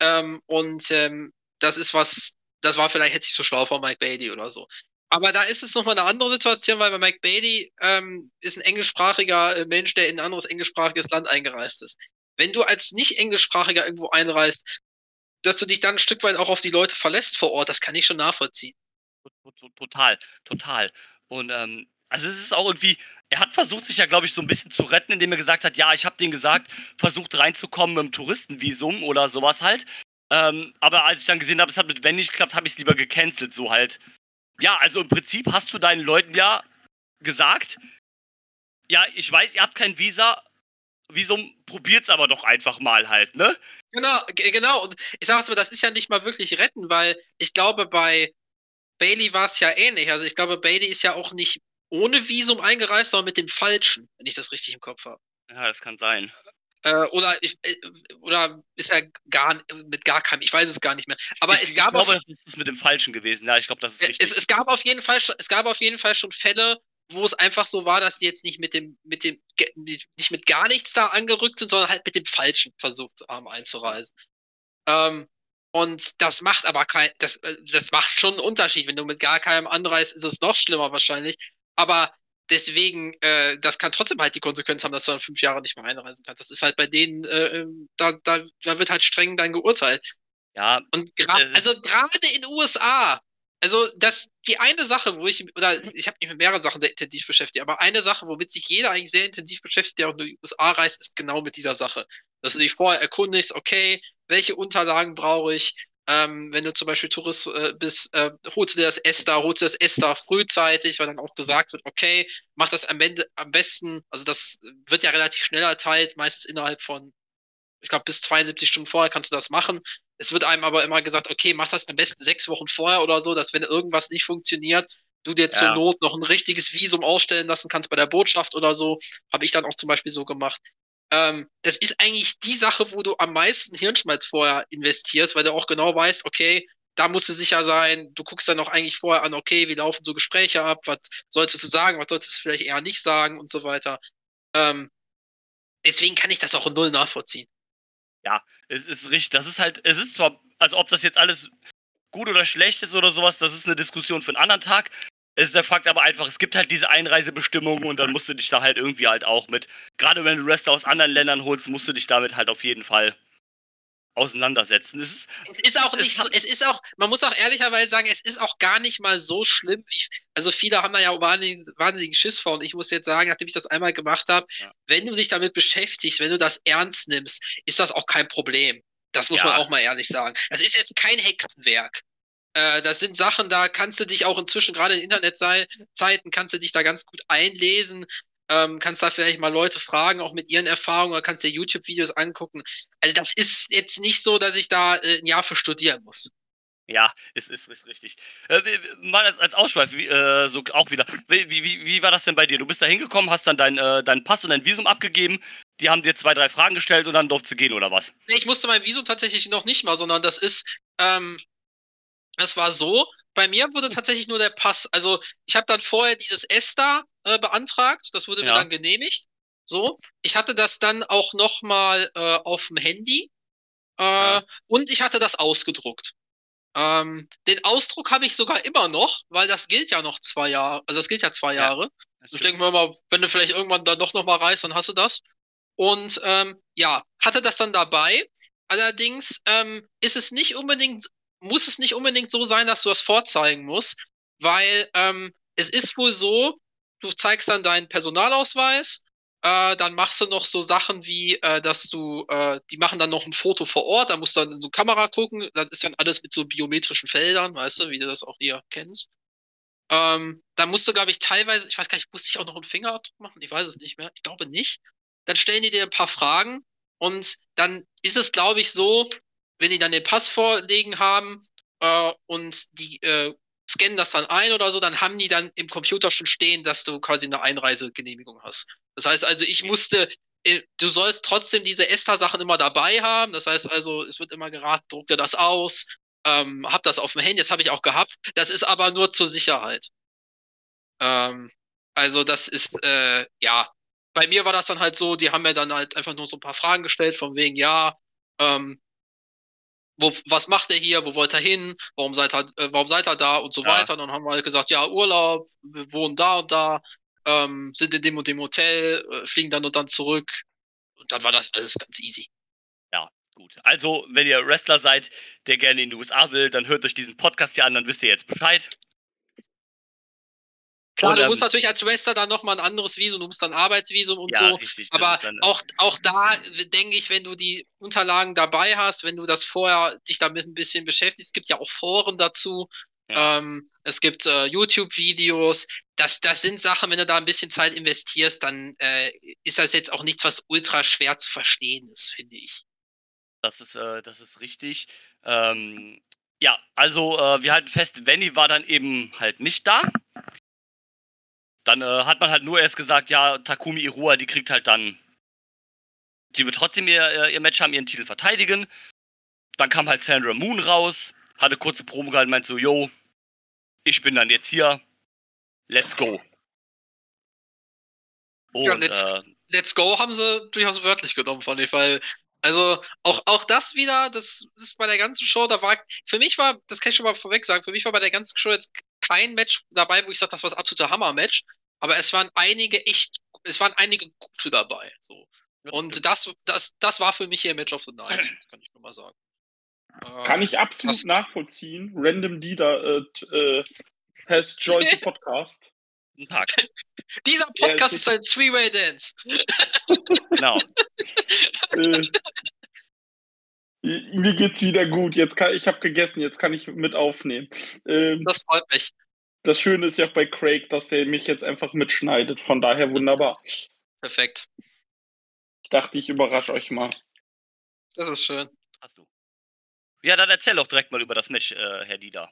Ähm, und ähm, das ist was, das war vielleicht hätte ich so schlau von Mike Bailey oder so. Aber da ist es nochmal eine andere Situation, weil bei Mike Bailey ähm, ist ein englischsprachiger äh, Mensch, der in ein anderes englischsprachiges Land eingereist ist. Wenn du als nicht englischsprachiger irgendwo einreist, dass du dich dann ein Stück weit auch auf die Leute verlässt vor Ort, das kann ich schon nachvollziehen. Total, total. Und ähm, also es ist auch irgendwie, er hat versucht, sich ja, glaube ich, so ein bisschen zu retten, indem er gesagt hat, ja, ich habe denen gesagt, versucht reinzukommen mit dem Touristenvisum oder sowas halt. Ähm, aber als ich dann gesehen habe, es hat mit wenn nicht geklappt, habe ich es lieber gecancelt, so halt. Ja, also im Prinzip hast du deinen Leuten ja gesagt, ja, ich weiß, ihr habt kein Visa, Visum, probiert's aber doch einfach mal halt, ne? Genau, genau. Und ich sag mal, das ist ja nicht mal wirklich retten, weil ich glaube, bei Bailey war es ja ähnlich. Also ich glaube, Bailey ist ja auch nicht ohne Visum eingereist, sondern mit dem falschen, wenn ich das richtig im Kopf habe. Ja, das kann sein. Äh, oder, ich, äh, oder ist er gar mit gar keinem, ich weiß es gar nicht mehr. Aber ich, es gab ich glaube, auf, das ist mit dem Falschen gewesen. Ja, ich glaube, das ist richtig. es, es gab auf jeden Fall schon, es gab auf jeden Fall schon Fälle, wo es einfach so war, dass die jetzt nicht mit dem, mit dem, nicht mit gar nichts da angerückt sind, sondern halt mit dem Falschen versucht haben einzureisen. Ähm, und das macht aber kein, das, äh, das macht schon einen Unterschied. Wenn du mit gar keinem anreist, ist es noch schlimmer wahrscheinlich. Aber deswegen, äh, das kann trotzdem halt die Konsequenz haben, dass du dann fünf Jahre nicht mehr einreisen kannst. Das ist halt bei denen, äh, ähm, da, da, da wird halt streng dann geurteilt. Ja, Und gerade, also gerade in den USA, also das die eine Sache, wo ich oder ich habe mich mit mehreren Sachen sehr intensiv beschäftigt, aber eine Sache, womit sich jeder eigentlich sehr intensiv beschäftigt, der auch in die USA reist, ist genau mit dieser Sache, dass du dich vorher erkundigst, okay, welche Unterlagen brauche ich? Ähm, wenn du zum Beispiel Tourist äh, bist, äh, holst du dir das ESTA, holst du das ESTA frühzeitig, weil dann auch gesagt wird, okay, mach das am Ende am besten, also das wird ja relativ schnell erteilt, meistens innerhalb von, ich glaube, bis 72 Stunden vorher kannst du das machen. Es wird einem aber immer gesagt, okay, mach das am besten sechs Wochen vorher oder so, dass wenn irgendwas nicht funktioniert, du dir zur Ja. Not noch ein richtiges Visum ausstellen lassen kannst bei der Botschaft oder so. Habe ich dann auch zum Beispiel so gemacht. Ähm, das ist eigentlich die Sache, wo du am meisten Hirnschmalz vorher investierst, weil du auch genau weißt, okay, da musst du sicher sein. Du guckst dann auch eigentlich vorher an, okay, wie laufen so Gespräche ab, was solltest du sagen, was solltest du vielleicht eher nicht sagen und so weiter. Ähm, deswegen kann ich das auch in null nachvollziehen. Es ist richtig. Das ist halt, es ist zwar, also ob das jetzt alles gut oder schlecht ist oder sowas, das ist eine Diskussion für einen anderen Tag. Es ist der Fakt aber einfach, es gibt halt diese Einreisebestimmungen und dann musst du dich da halt irgendwie halt auch mit, gerade wenn du Wrestler aus anderen Ländern holst, musst du dich damit halt auf jeden Fall auseinandersetzen. Es ist, Es ist auch Es nicht so, hat- es ist auch, man muss auch ehrlicherweise sagen, es ist auch gar nicht mal so schlimm, wie, also viele haben da ja wahnsinnig, wahnsinnigen Schiss vor und ich muss jetzt sagen, nachdem ich das einmal gemacht habe, Ja. wenn du dich damit beschäftigst, wenn du das ernst nimmst, ist das auch kein Problem. Das muss Ja. man auch mal ehrlich sagen. Das ist jetzt kein Hexenwerk. Äh, das sind Sachen, da kannst du dich auch inzwischen, gerade in Internetzeiten, kannst du dich da ganz gut einlesen, ähm, kannst da vielleicht mal Leute fragen, auch mit ihren Erfahrungen, oder kannst dir YouTube-Videos angucken. Also das ist jetzt nicht so, dass ich da äh, ein Jahr für studieren muss. ja, es ist, ist richtig. Äh, mal als, als Ausschweif, wie, äh, so auch wieder. Wie, wie, wie war das denn bei dir? Du bist da hingekommen, hast dann dein, äh, deinen Pass und dein Visum abgegeben, die haben dir zwei, drei Fragen gestellt und dann durfst du gehen oder was? Nee, ich musste mein Visum tatsächlich noch nicht mal, sondern das ist, ähm, das war so, bei mir wurde tatsächlich nur der Pass, also ich habe dann vorher dieses ESTA äh, beantragt, das wurde mir Ja. dann genehmigt. So, ich hatte das dann auch noch mal äh, auf dem Handy äh, Ja. und ich hatte das ausgedruckt. Ähm, den Ausdruck habe ich sogar immer noch, weil das gilt ja noch zwei Jahre, also das gilt ja zwei Ja. Jahre. Ich denke mir mal, wenn du vielleicht irgendwann dann doch noch mal reist, dann hast du das. Und ähm, ja, hatte das dann dabei. Allerdings ähm, ist es nicht unbedingt, muss es nicht unbedingt so sein, dass du das vorzeigen musst, weil ähm, es ist wohl so, du zeigst dann deinen Personalausweis, äh, dann machst du noch so Sachen wie, äh, dass du, äh, die machen dann noch ein Foto vor Ort, da musst du dann in so Kamera gucken, das ist dann alles mit so biometrischen Feldern, weißt du, wie du das auch hier kennst. Ähm, dann musst du, glaube ich, teilweise, ich weiß gar nicht, musste ich auch noch einen Fingerabdruck machen? Ich weiß es nicht mehr. Ich glaube nicht. Dann stellen die dir ein paar Fragen und dann ist es, glaube ich, so, wenn die dann den Pass vorlegen haben äh, und die äh, scannen das dann ein oder so, dann haben die dann im Computer schon stehen, dass du quasi eine Einreisegenehmigung hast. Das heißt also, ich musste, äh, du sollst trotzdem diese ESTA-Sachen immer dabei haben. Das heißt also, es wird immer geraten, druck dir das aus, ähm, hab das auf dem Handy, das habe ich auch gehabt. Das ist aber nur zur Sicherheit. Ähm, also das ist, äh, ja, bei mir war das dann halt so, die haben mir dann halt einfach nur so ein paar Fragen gestellt, von wegen, ja, ähm, wo, was macht er hier, wo wollt er hin, warum seid ihr, äh, warum seid ihr da und so Ja. weiter. Und dann haben wir halt gesagt, ja, Urlaub, wir wohnen da und da, ähm, sind in dem und dem Hotel, äh, fliegen dann und dann zurück. Und dann war das alles ganz easy. Gut. Also, wenn ihr Wrestler seid, der gerne in die USA will, dann hört euch diesen Podcast hier an, dann wisst ihr jetzt Bescheid. Klar, Und, du ähm, musst natürlich als Wrestler dann nochmal ein anderes Visum, du musst dann Arbeitsvisum und ja, so. richtig. Aber dann, äh, auch, auch da denke ich, wenn du die Unterlagen dabei hast, wenn du das vorher dich damit ein bisschen beschäftigst, es gibt ja auch Foren dazu, Ja. ähm, es gibt äh, YouTube-Videos, das, das sind Sachen, wenn du da ein bisschen Zeit investierst, dann äh, ist das jetzt auch nichts, was ultra schwer zu verstehen ist, finde ich. Das ist, äh, das ist richtig. Ähm, ja, also äh, wir halten fest, Venny war dann eben halt nicht da. Dann äh, hat man halt nur erst gesagt, ja, Takumi Irua, die kriegt halt dann Sie wird trotzdem ihr, ihr Match haben, ihren Titel verteidigen. Dann kam halt Sandra Moon raus, hatte kurze Promo gehalten, meint so, yo, ich bin dann jetzt hier, let's go. Und, ja, let's, äh, let's go haben sie durchaus wörtlich genommen, fand ich, weil also auch, auch das wieder, das ist bei der ganzen Show, da war, für mich war, das kann ich schon mal vorweg sagen, für mich war bei der ganzen Show jetzt kein Match dabei, wo ich sage, das war das absolute Hammer-Match, aber es waren einige echt, es waren einige gute dabei, so. Und das, das, das war für mich hier Match of the Night, kann ich nur mal sagen. Kann ich absolut das, nachvollziehen. Random Dieter äh, äh, has joined the podcast. Dieser Podcast ja, ist ein Three-Way Dance. genau. äh, mir geht's wieder gut. Jetzt kann ich habe gegessen, jetzt kann ich mit aufnehmen. Ähm, das freut mich. Das Schöne ist ja auch bei Craig, dass der mich jetzt einfach mitschneidet. Von daher wunderbar. Perfekt. Ich dachte, ich überrasche euch mal. Das ist schön. Hast du. Ja, dann erzähl doch direkt mal über das Match, äh, Herr Dieter.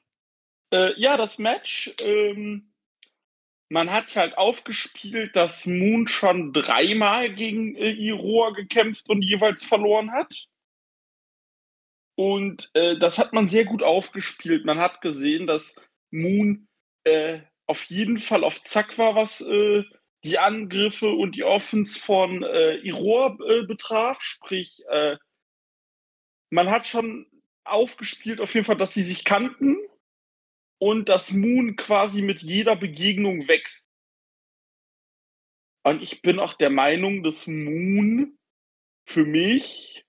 Äh, ja, das Match. Ähm, man hat halt aufgespielt, dass Moon schon dreimal gegen äh, Iroha gekämpft und jeweils verloren hat. Und äh, das hat man sehr gut aufgespielt. Man hat gesehen, dass Moon äh, auf jeden Fall auf Zack war, was äh, die Angriffe und die Offens von äh, Iroha äh, betraf. Sprich, äh, man hat schon aufgespielt, auf jeden Fall, dass sie sich kannten und dass Moon quasi mit jeder Begegnung wächst. Und ich bin auch der Meinung, dass Moon für mich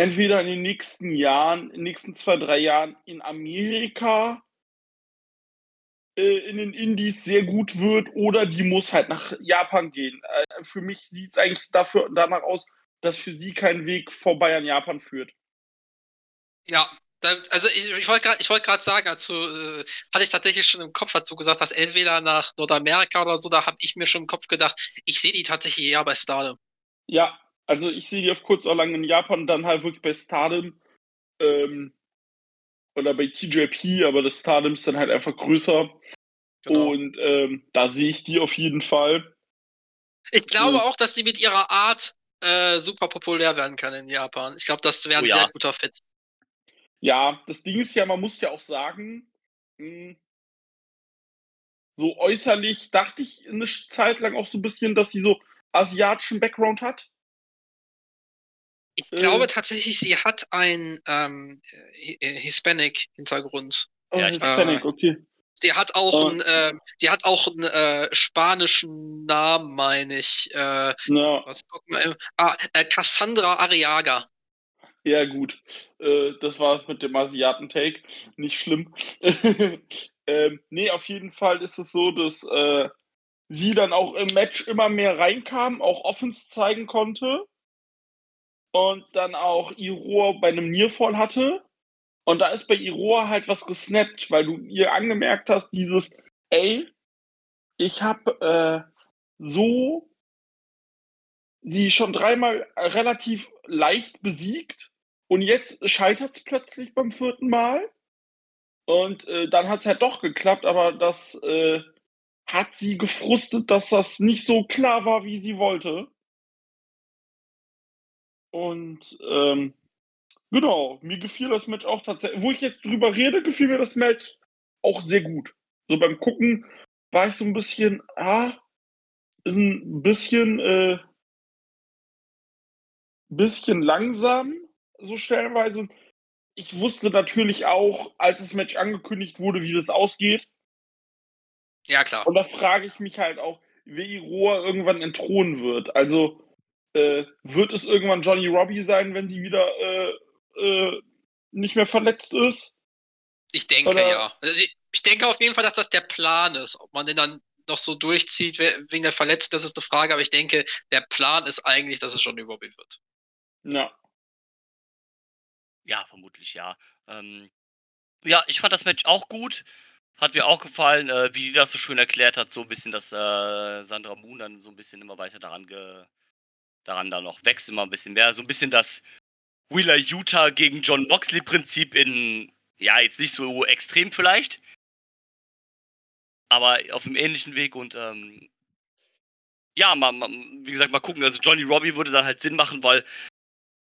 entweder in den nächsten Jahren, in den nächsten zwei, drei Jahren in Amerika äh, in den Indies sehr gut wird oder die muss halt nach Japan gehen. Äh, für mich sieht es eigentlich dafür, danach aus, dass für sie kein Weg vorbei an Japan führt. Ja, da, also ich, ich wollte gerade wollt sagen, also äh, hatte ich tatsächlich schon im Kopf dazu gesagt, dass entweder nach Nordamerika oder so, da habe ich mir schon im Kopf gedacht, ich sehe die tatsächlich eher bei Stardom. Ja, also ich sehe die auf kurz oder lang in Japan, dann halt wirklich bei Stardom ähm, oder bei TJP, aber das Stardom ist dann halt einfach größer. Genau. Und ähm, da sehe ich die auf jeden Fall. Ich glaube äh, auch, dass sie mit ihrer Art äh, super populär werden kann in Japan. Ich glaube, das wäre ein oh, ja. sehr guter Fit. Ja, das Ding ist ja, man muss ja auch sagen, hm, so äußerlich dachte ich eine Zeit lang auch so ein bisschen, dass sie so asiatischen Background hat. Ich äh, glaube tatsächlich, sie hat einen ähm, Hispanic-Hintergrund. Oh, ja, Hispanic, äh, okay. Sie hat auch oh. einen, äh, sie hat auch einen äh, spanischen Namen, meine ich. Äh, ja. was, ah, äh, Cassandra Ariaga. Ja, gut. Äh, das war mit dem Asiaten-Take. Nicht schlimm. ähm, nee, auf jeden Fall ist es so, dass äh, sie dann auch im Match immer mehr reinkam, auch Offens zeigen konnte. Und dann auch Iroha bei einem Nearfall hatte. Und da ist bei Iroha halt was gesnappt, weil du ihr angemerkt hast, dieses, ey, ich habe äh, so sie schon dreimal relativ leicht besiegt und jetzt scheitert es plötzlich beim vierten Mal. Und äh, dann hat es halt doch geklappt, aber das äh, hat sie gefrustet, dass das nicht so klar war, wie sie wollte. Und ähm, genau, mir gefiel das Match auch tatsächlich. Wo ich jetzt drüber rede, gefiel mir das Match auch sehr gut. So beim Gucken war ich so ein bisschen, ah, ist ein bisschen, äh, bisschen langsam, so stellenweise. Ich wusste natürlich auch, als das Match angekündigt wurde, wie das ausgeht. Ja, klar. Und da frage ich mich halt auch, wie Roa irgendwann entthronen wird. Also äh, wird es irgendwann Johnny Robbie sein, wenn sie wieder äh, äh, nicht mehr verletzt ist? Ich denke Oder? ja. Also ich, ich denke auf jeden Fall, dass das der Plan ist. Ob man den dann noch so durchzieht wegen der Verletzung, das ist eine Frage, aber ich denke, der Plan ist eigentlich, dass es Johnny Robbie wird. Ja. Ja, vermutlich ja. Ähm, ja, ich fand das Match auch gut. Hat mir auch gefallen, äh, wie die das so schön erklärt hat, so ein bisschen, dass äh, Sandra Moon dann so ein bisschen immer weiter daran, ge daran dann noch wächst, immer ein bisschen mehr. So ein bisschen das Wheeler Utah gegen John Moxley Prinzip in, ja, jetzt nicht so extrem vielleicht, aber auf einem ähnlichen Weg und ähm, ja, mal, mal, wie gesagt, mal gucken. Also Johnny Robbie würde dann halt Sinn machen, weil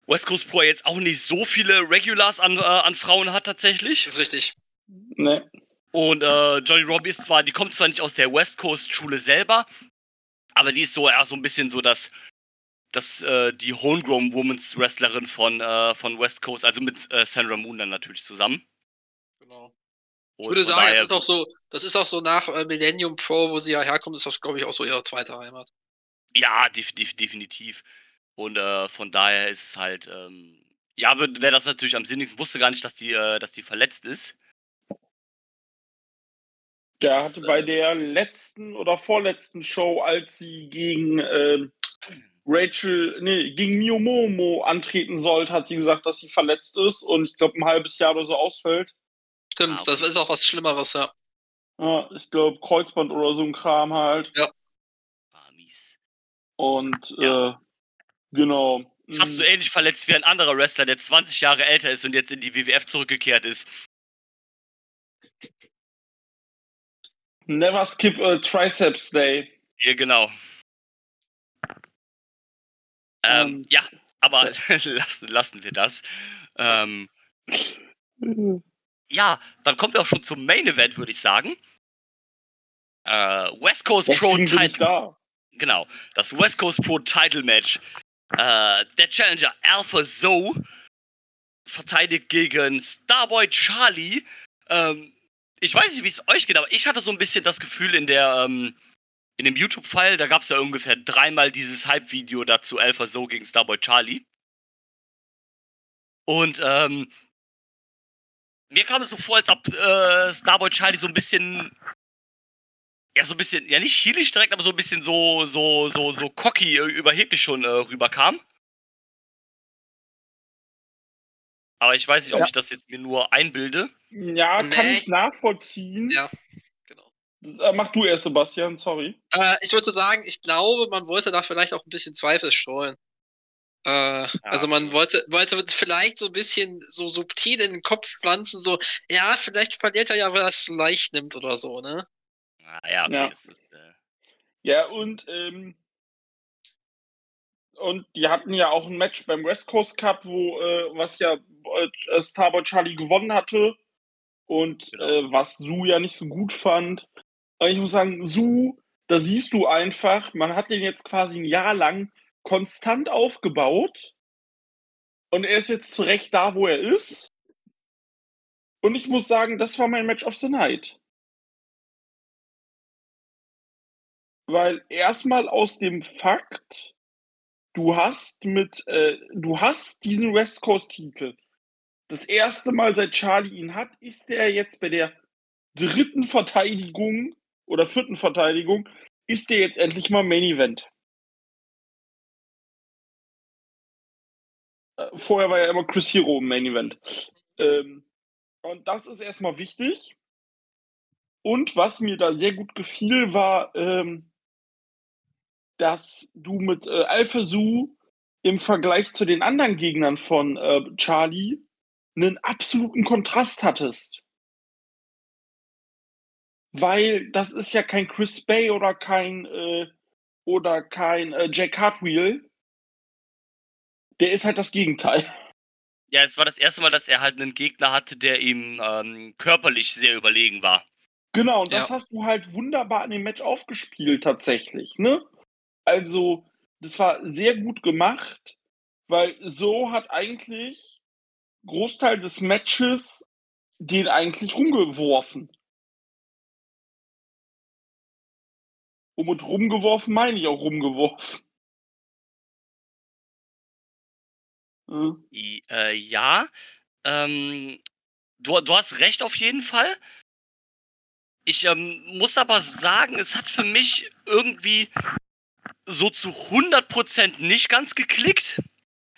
West Coast Pro jetzt auch nicht so viele Regulars an, äh, an Frauen hat tatsächlich. Das ist richtig. Nee. Und äh, Johnny Robbie ist zwar, die kommt zwar nicht aus der West Coast Schule selber, aber die ist so eher so ein bisschen so das, das äh, die Homegrown Women's Wrestlerin von, äh, von West Coast, also mit äh, Sandra Moon dann natürlich zusammen. Genau. Und Ich würde von sagen, daher- das ist auch so, das ist auch so nach äh, Millennium Pro, wo sie ja herkommt, ist das, glaube ich, auch so ihre zweite Heimat. Ja, def def definitiv. Und äh, von daher ist es halt, ähm, ja, wäre das natürlich am sinnigsten. Wusste gar nicht, dass die, äh, dass die verletzt ist. Der hatte bei der letzten oder vorletzten Show, als sie gegen ähm, Rachel, nee, gegen Mio Momo antreten sollte, hat sie gesagt, dass sie verletzt ist und ich glaube ein halbes Jahr oder so ausfällt. Stimmt, Ah, das ist auch was Schlimmeres, ja. Ja, ich glaube Kreuzband oder so ein Kram halt. Ah, mies. Und Ja. äh, genau. Fast so Mm, ähnlich verletzt wie ein anderer Wrestler, der 20 Jahre älter ist und jetzt in die WWF zurückgekehrt ist. Never skip a Triceps Day. Ja, genau. Ähm, Ähm, ja, aber lassen, lassen wir das. Ähm, ja, dann kommen wir auch schon zum Main Event, würde ich sagen. Äh, West Coast Pro Title. da. Genau, das West Coast Pro Title Match. Äh, der Challenger Alpha Zoe verteidigt gegen Starboy Charlie. Ähm, ich weiß nicht, wie es euch geht, aber ich hatte so ein bisschen das Gefühl in der ähm, in dem YouTube-File, da gab es ja ungefähr dreimal dieses Hype-Video dazu Alpha Zoe gegen Starboy Charlie. Und ähm, mir kam es so vor, als ob äh, Starboy Charlie so ein bisschen ja, so ein bisschen, ja nicht chilig direkt, aber so ein bisschen so, so, so, so cocky, äh, überheblich schon äh, rüberkam. Aber ich weiß nicht, ob Ja. ich das jetzt mir nur einbilde. Ja, kann Nee. ich nachvollziehen. Ja, mach du erst, Sebastian, sorry. Äh, ich würde sagen, ich glaube, man wollte da vielleicht auch ein bisschen Zweifel streuen. Äh, also man wollte, wollte vielleicht so ein bisschen so subtil in den Kopf pflanzen, so, ja, vielleicht verliert er ja, weil er es leicht nimmt oder so, ne? Ah, ja, okay, Ja. das ist. Äh, Ja, und, ähm, und die hatten ja auch ein Match beim West Coast Cup, wo, äh, was ja äh, Starboy Charlie gewonnen hatte und Genau. äh, was Su ja nicht so gut fand. Aber ich muss sagen, Su, da siehst du einfach, man hat den jetzt quasi ein Jahr lang konstant aufgebaut und er ist jetzt zurecht da, wo er ist. Und ich muss sagen, das war mein Match of the Night. Weil erstmal aus dem Fakt, du hast mit, äh, du hast diesen West Coast Titel. Das erste Mal seit Charlie ihn hat, ist er jetzt bei der dritten Verteidigung oder vierten Verteidigung, ist er jetzt endlich mal Main Event. Äh, Vorher war ja immer Chris Hero im Main Event. Ähm, und das ist erstmal wichtig. Und was mir da sehr gut gefiel, war, ähm, dass du mit äh, Alpha Su im Vergleich zu den anderen Gegnern von äh, Charlie einen absoluten Kontrast hattest. Weil das ist ja kein Chris Bay oder kein äh, oder kein äh, Jack Hartwheel. Der ist halt das Gegenteil. ja, es war das erste Mal, dass er halt einen Gegner hatte, der ihm ähm, körperlich sehr überlegen war. Genau, und das Ja. hast du halt wunderbar in dem Match aufgespielt tatsächlich, ne? Also, das war sehr gut gemacht, weil so hat eigentlich Großteil des Matches den eigentlich rumgeworfen. Und mit rumgeworfen meine ich auch rumgeworfen. Ja. I, äh, ja, ähm, du, du hast recht auf jeden Fall. Ich ähm, muss aber sagen, es hat für mich irgendwie so zu 100% nicht ganz geklickt.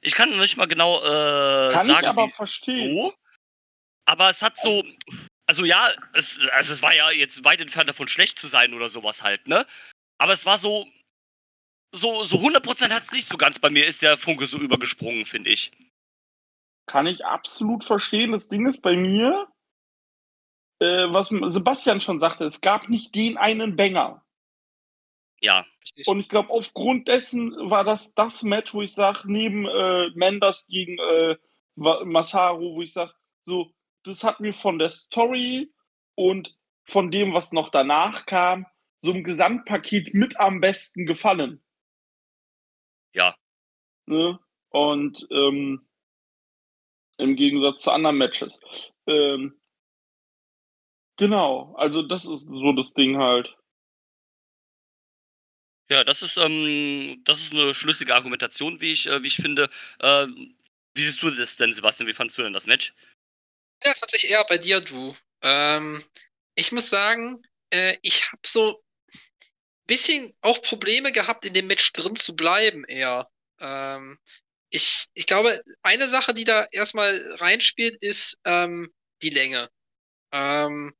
Ich kann nicht mal genau äh, Kann sagen, ich aber verstehen. so. Aber es hat so, also ja, es, also es war ja jetzt weit entfernt davon schlecht zu sein oder sowas halt, ne? Aber es war so, so, so 100% hat es nicht so ganz bei mir, ist der Funke so übergesprungen, finde ich. Kann ich absolut verstehen. Das Ding ist bei mir, äh, was Sebastian schon sagte, es gab nicht den einen Banger. Ja, Richtig. Und ich glaube, aufgrund dessen war das das Match, wo ich sage, neben äh, Mendes gegen äh, Masaru, wo ich sage, so, das hat mir von der Story und von dem, was noch danach kam, so im Gesamtpaket mit am besten gefallen. Ja. Ne? Und ähm, im Gegensatz zu anderen Matches. Ähm, genau, also das ist so das Ding halt. Ja, das ist, ähm, das ist eine schlüssige Argumentation, wie ich, äh, wie ich finde. Äh, wie siehst du das denn, Sebastian? Wie fandest du denn das Match? Ja, tatsächlich eher bei dir, du. Ähm, ich muss sagen, äh, ich habe so bisschen auch Probleme gehabt, in dem Match drin zu bleiben, eher. Ähm, ich, ich glaube, eine Sache, die da erstmal reinspielt, ist ähm, die Länge. Ähm,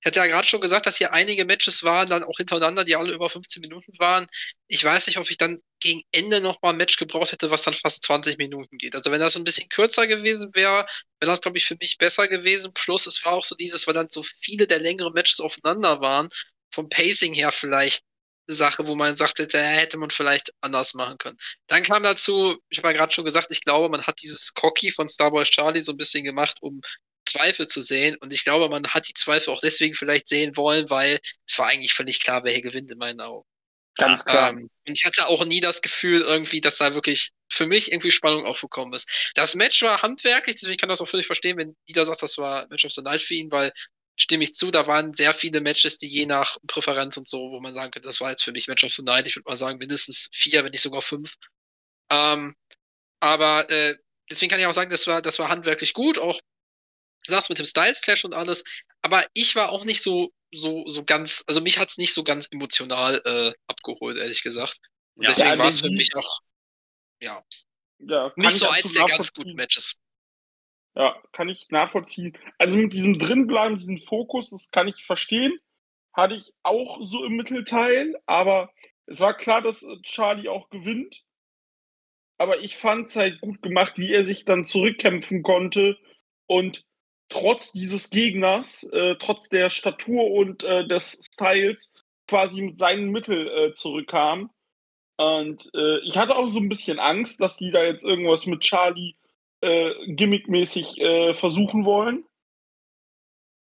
ich hatte ja gerade schon gesagt, dass hier einige Matches waren, dann auch hintereinander, die alle über 15 Minuten waren. Ich weiß nicht, ob ich dann gegen Ende nochmal ein Match gebraucht hätte, was dann fast 20 Minuten geht. Also wenn das ein bisschen kürzer gewesen wäre, wäre das, glaube ich, für mich besser gewesen. Plus es war auch so dieses, weil dann so viele der längeren Matches aufeinander waren, vom Pacing her vielleicht Sache, wo man sagte, da hätte man vielleicht anders machen können. Dann kam dazu, ich habe ja gerade schon gesagt, ich glaube, man hat dieses Cocky von Starboy Charlie so ein bisschen gemacht, um Zweifel zu sehen. Und ich glaube, man hat die Zweifel auch deswegen vielleicht sehen wollen, weil es war eigentlich völlig klar, wer hier gewinnt in meinen Augen. Ganz klar. Ähm, und ich hatte auch nie das Gefühl irgendwie, dass da wirklich für mich irgendwie Spannung aufgekommen ist. Das Match war handwerklich, deswegen kann ich das auch völlig verstehen, wenn Dieter sagt, das war Match of the Night für ihn, weil stimme ich zu, da waren sehr viele Matches, die je nach Präferenz und so, wo man sagen könnte, das war jetzt für mich Match of the Night. Ich würde mal sagen, mindestens vier, wenn nicht sogar fünf. Ähm, aber äh, deswegen kann ich auch sagen, das war, das war handwerklich gut, auch du sagst mit dem Styles Clash und alles, aber ich war auch nicht so so so ganz, also mich hat's nicht so ganz emotional äh, abgeholt, ehrlich gesagt. Und ja, deswegen ja, war es für mich auch ja, ja nicht so eins der ganz guten Matches. Ja, kann ich nachvollziehen. Also mit diesem drinbleiben, diesem Fokus, das kann ich verstehen. Hatte ich auch so im Mittelteil, aber es war klar, dass Charlie auch gewinnt. Aber ich fand es halt gut gemacht, wie er sich dann zurückkämpfen konnte und trotz dieses Gegners, äh, trotz der Statur und äh, des Styles, quasi mit seinen Mitteln äh, zurückkam. Und äh, ich hatte auch so ein bisschen Angst, dass die da jetzt irgendwas mit Charlie äh, gimmickmäßig äh, versuchen wollen.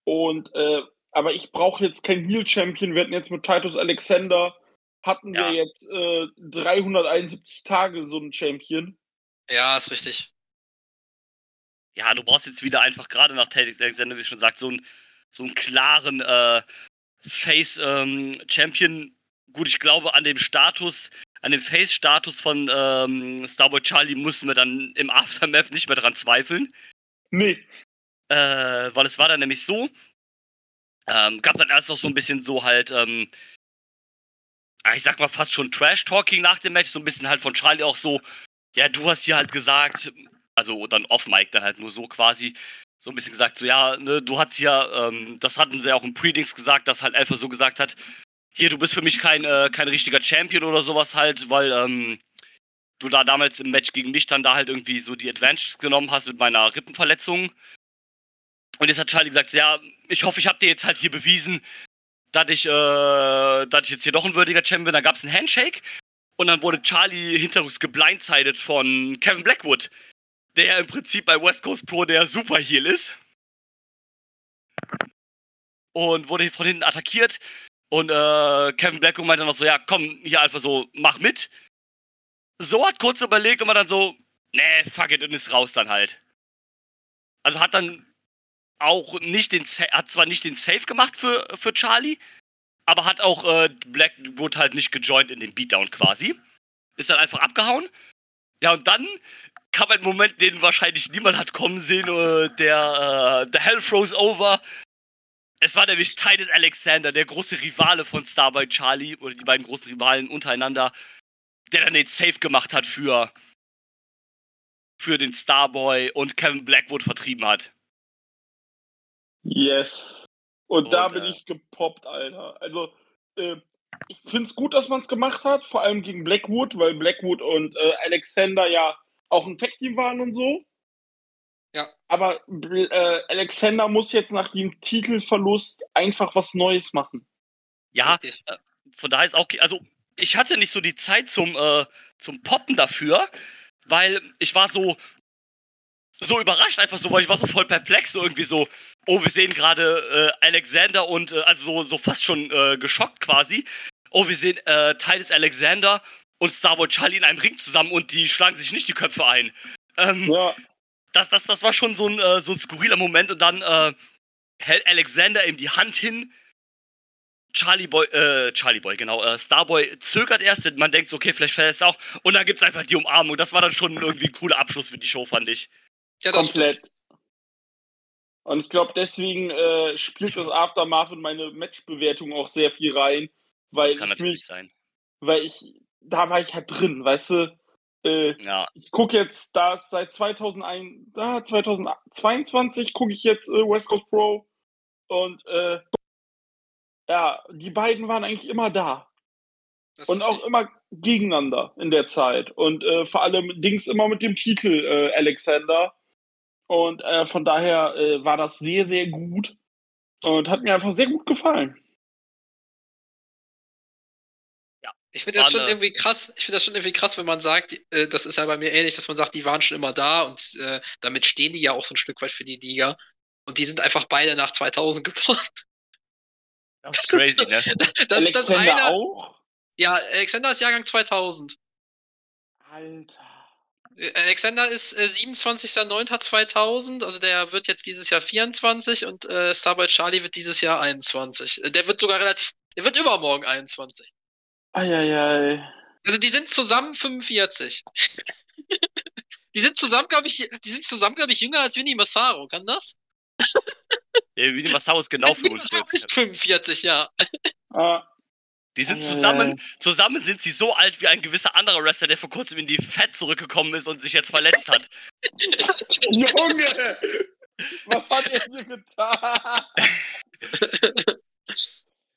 Und äh, aber ich brauche jetzt keinen Heal Champion. Wir hatten jetzt mit Titus Alexander hatten ja. wir jetzt äh, 371 Tage so einen Champion. Ja, ist richtig ja, du brauchst jetzt wieder einfach gerade nach Teddy Alexander, wie schon sagt, so einen, so einen klaren äh, Face-Champion. Ähm, Gut, ich glaube, an dem Status, an dem Face-Status von ähm, Starboy Charlie müssen wir dann im Aftermath nicht mehr dran zweifeln. Nee. Äh, weil es war dann nämlich so, ähm, gab dann erst noch so ein bisschen so halt, ähm, ich sag mal fast schon Trash-Talking nach dem Match, so ein bisschen halt von Charlie auch so, ja, du hast hier halt gesagt, also dann off-Mic dann halt nur so quasi, so ein bisschen gesagt, so ja, ne, du hast ja, ähm, das hatten sie ja auch im Predings gesagt, dass halt einfach so gesagt hat, hier, du bist für mich kein, äh, kein richtiger Champion oder sowas halt, weil ähm, du da damals im Match gegen mich dann da halt irgendwie so die Advantage genommen hast mit meiner Rippenverletzung. Und jetzt hat Charlie gesagt, ja, ich hoffe, ich habe dir jetzt halt hier bewiesen, dass ich, äh, dass ich jetzt hier doch ein würdiger Champion bin. Da gab es einen Handshake und dann wurde Charlie hinterrücks geblindsided von Kevin Blackwood der im Prinzip bei West Coast Pro der Super Heel ist. Und wurde von hinten attackiert. Und äh, Kevin Blackwood meinte noch so, ja, komm, hier einfach so, mach mit. So hat kurz überlegt und man dann so, nee, fuck it, und ist raus dann halt. Also hat dann auch nicht den, hat zwar nicht den Safe gemacht für, für Charlie, aber hat auch äh, Blackwood halt nicht gejoint in den Beatdown quasi. Ist dann einfach abgehauen. Ja, und dann kam ein Moment, den wahrscheinlich niemand hat kommen sehen, äh, der, äh, der Hell Froze Over. Es war nämlich Titus Alexander, der große Rivale von Starboy Charlie, oder die beiden großen Rivalen untereinander, der dann den Safe gemacht hat für, für den Starboy und Kevin Blackwood vertrieben hat. Yes. Und, und da bin äh, ich gepoppt, Alter. Also, äh, ich finde es gut, dass man es gemacht hat, vor allem gegen Blackwood, weil Blackwood und äh, Alexander ja auch ein Tech-Team waren und so. Ja. Aber äh, Alexander muss jetzt nach dem Titelverlust einfach was Neues machen. Ja, äh, von daher ist auch, also ich hatte nicht so die Zeit zum, äh, zum Poppen dafür, weil ich war so, so überrascht einfach so, weil ich war so voll perplex, so irgendwie so, oh, wir sehen gerade äh, Alexander und, äh, also so, so fast schon äh, geschockt quasi. Oh, wir sehen äh, Titus Alexander und Starboy Charlie in einem Ring zusammen und die schlagen sich nicht die Köpfe ein. Ähm, Ja, das, das, das war schon so ein, äh, so ein skurriler Moment und dann äh, hält Alexander ihm die Hand hin. Charlie Boy, äh, Charlie Boy, genau, äh, Starboy zögert erst, man denkt so, okay, vielleicht fällt es auch. Und dann gibt's einfach die Umarmung. Das war dann schon irgendwie ein cooler Abschluss für die Show, fand ich. Ja, das komplett. Und ich glaube, deswegen äh, spielt das Aftermath in meine Matchbewertung auch sehr viel rein, weil Das kann ich natürlich mich, sein. weil ich, da war ich halt drin, weißt du? Äh, Ja, ich gucke jetzt, da ist seit 2001, da 2022 gucke ich jetzt äh, West Coast Pro. Und äh, ja, die beiden waren eigentlich immer da. Das und auch richtig. immer gegeneinander in der Zeit. Und äh, vor allem Dings immer mit dem Titel äh, Alexander. Und äh, von daher war das sehr sehr gut. Und hat mir einfach sehr gut gefallen. Ich finde das schon irgendwie krass. Ich finde das schon irgendwie krass, wenn man sagt, äh, das ist ja bei mir ähnlich, dass man sagt, die waren schon immer da und äh, damit stehen die ja auch so ein Stück weit für die Liga. Und die sind einfach beide nach 2000 geboren. das ist crazy, ne? Das, das Alexander eine, auch? ja, Alexander ist Jahrgang 2000. Alter. Äh, Alexander ist äh, 27.09.2000, also der wird jetzt dieses Jahr 24 und äh, Starboy Charlie wird dieses Jahr 21. Äh, Der wird sogar relativ, der wird übermorgen 21. Eieiei. Also die sind zusammen 45. die sind zusammen, glaube ich, die sind zusammen, glaube ich, jünger als Vinny Massaro, kann das? Ja, Wie Massau ist genau Massaro 45. ist 45, ja. Ah, Die sind zusammen, zusammen sind sie so alt wie ein gewisser anderer Wrestler, der vor kurzem in die Fett zurückgekommen ist und sich jetzt verletzt hat. Junge! Was hat er dir getan?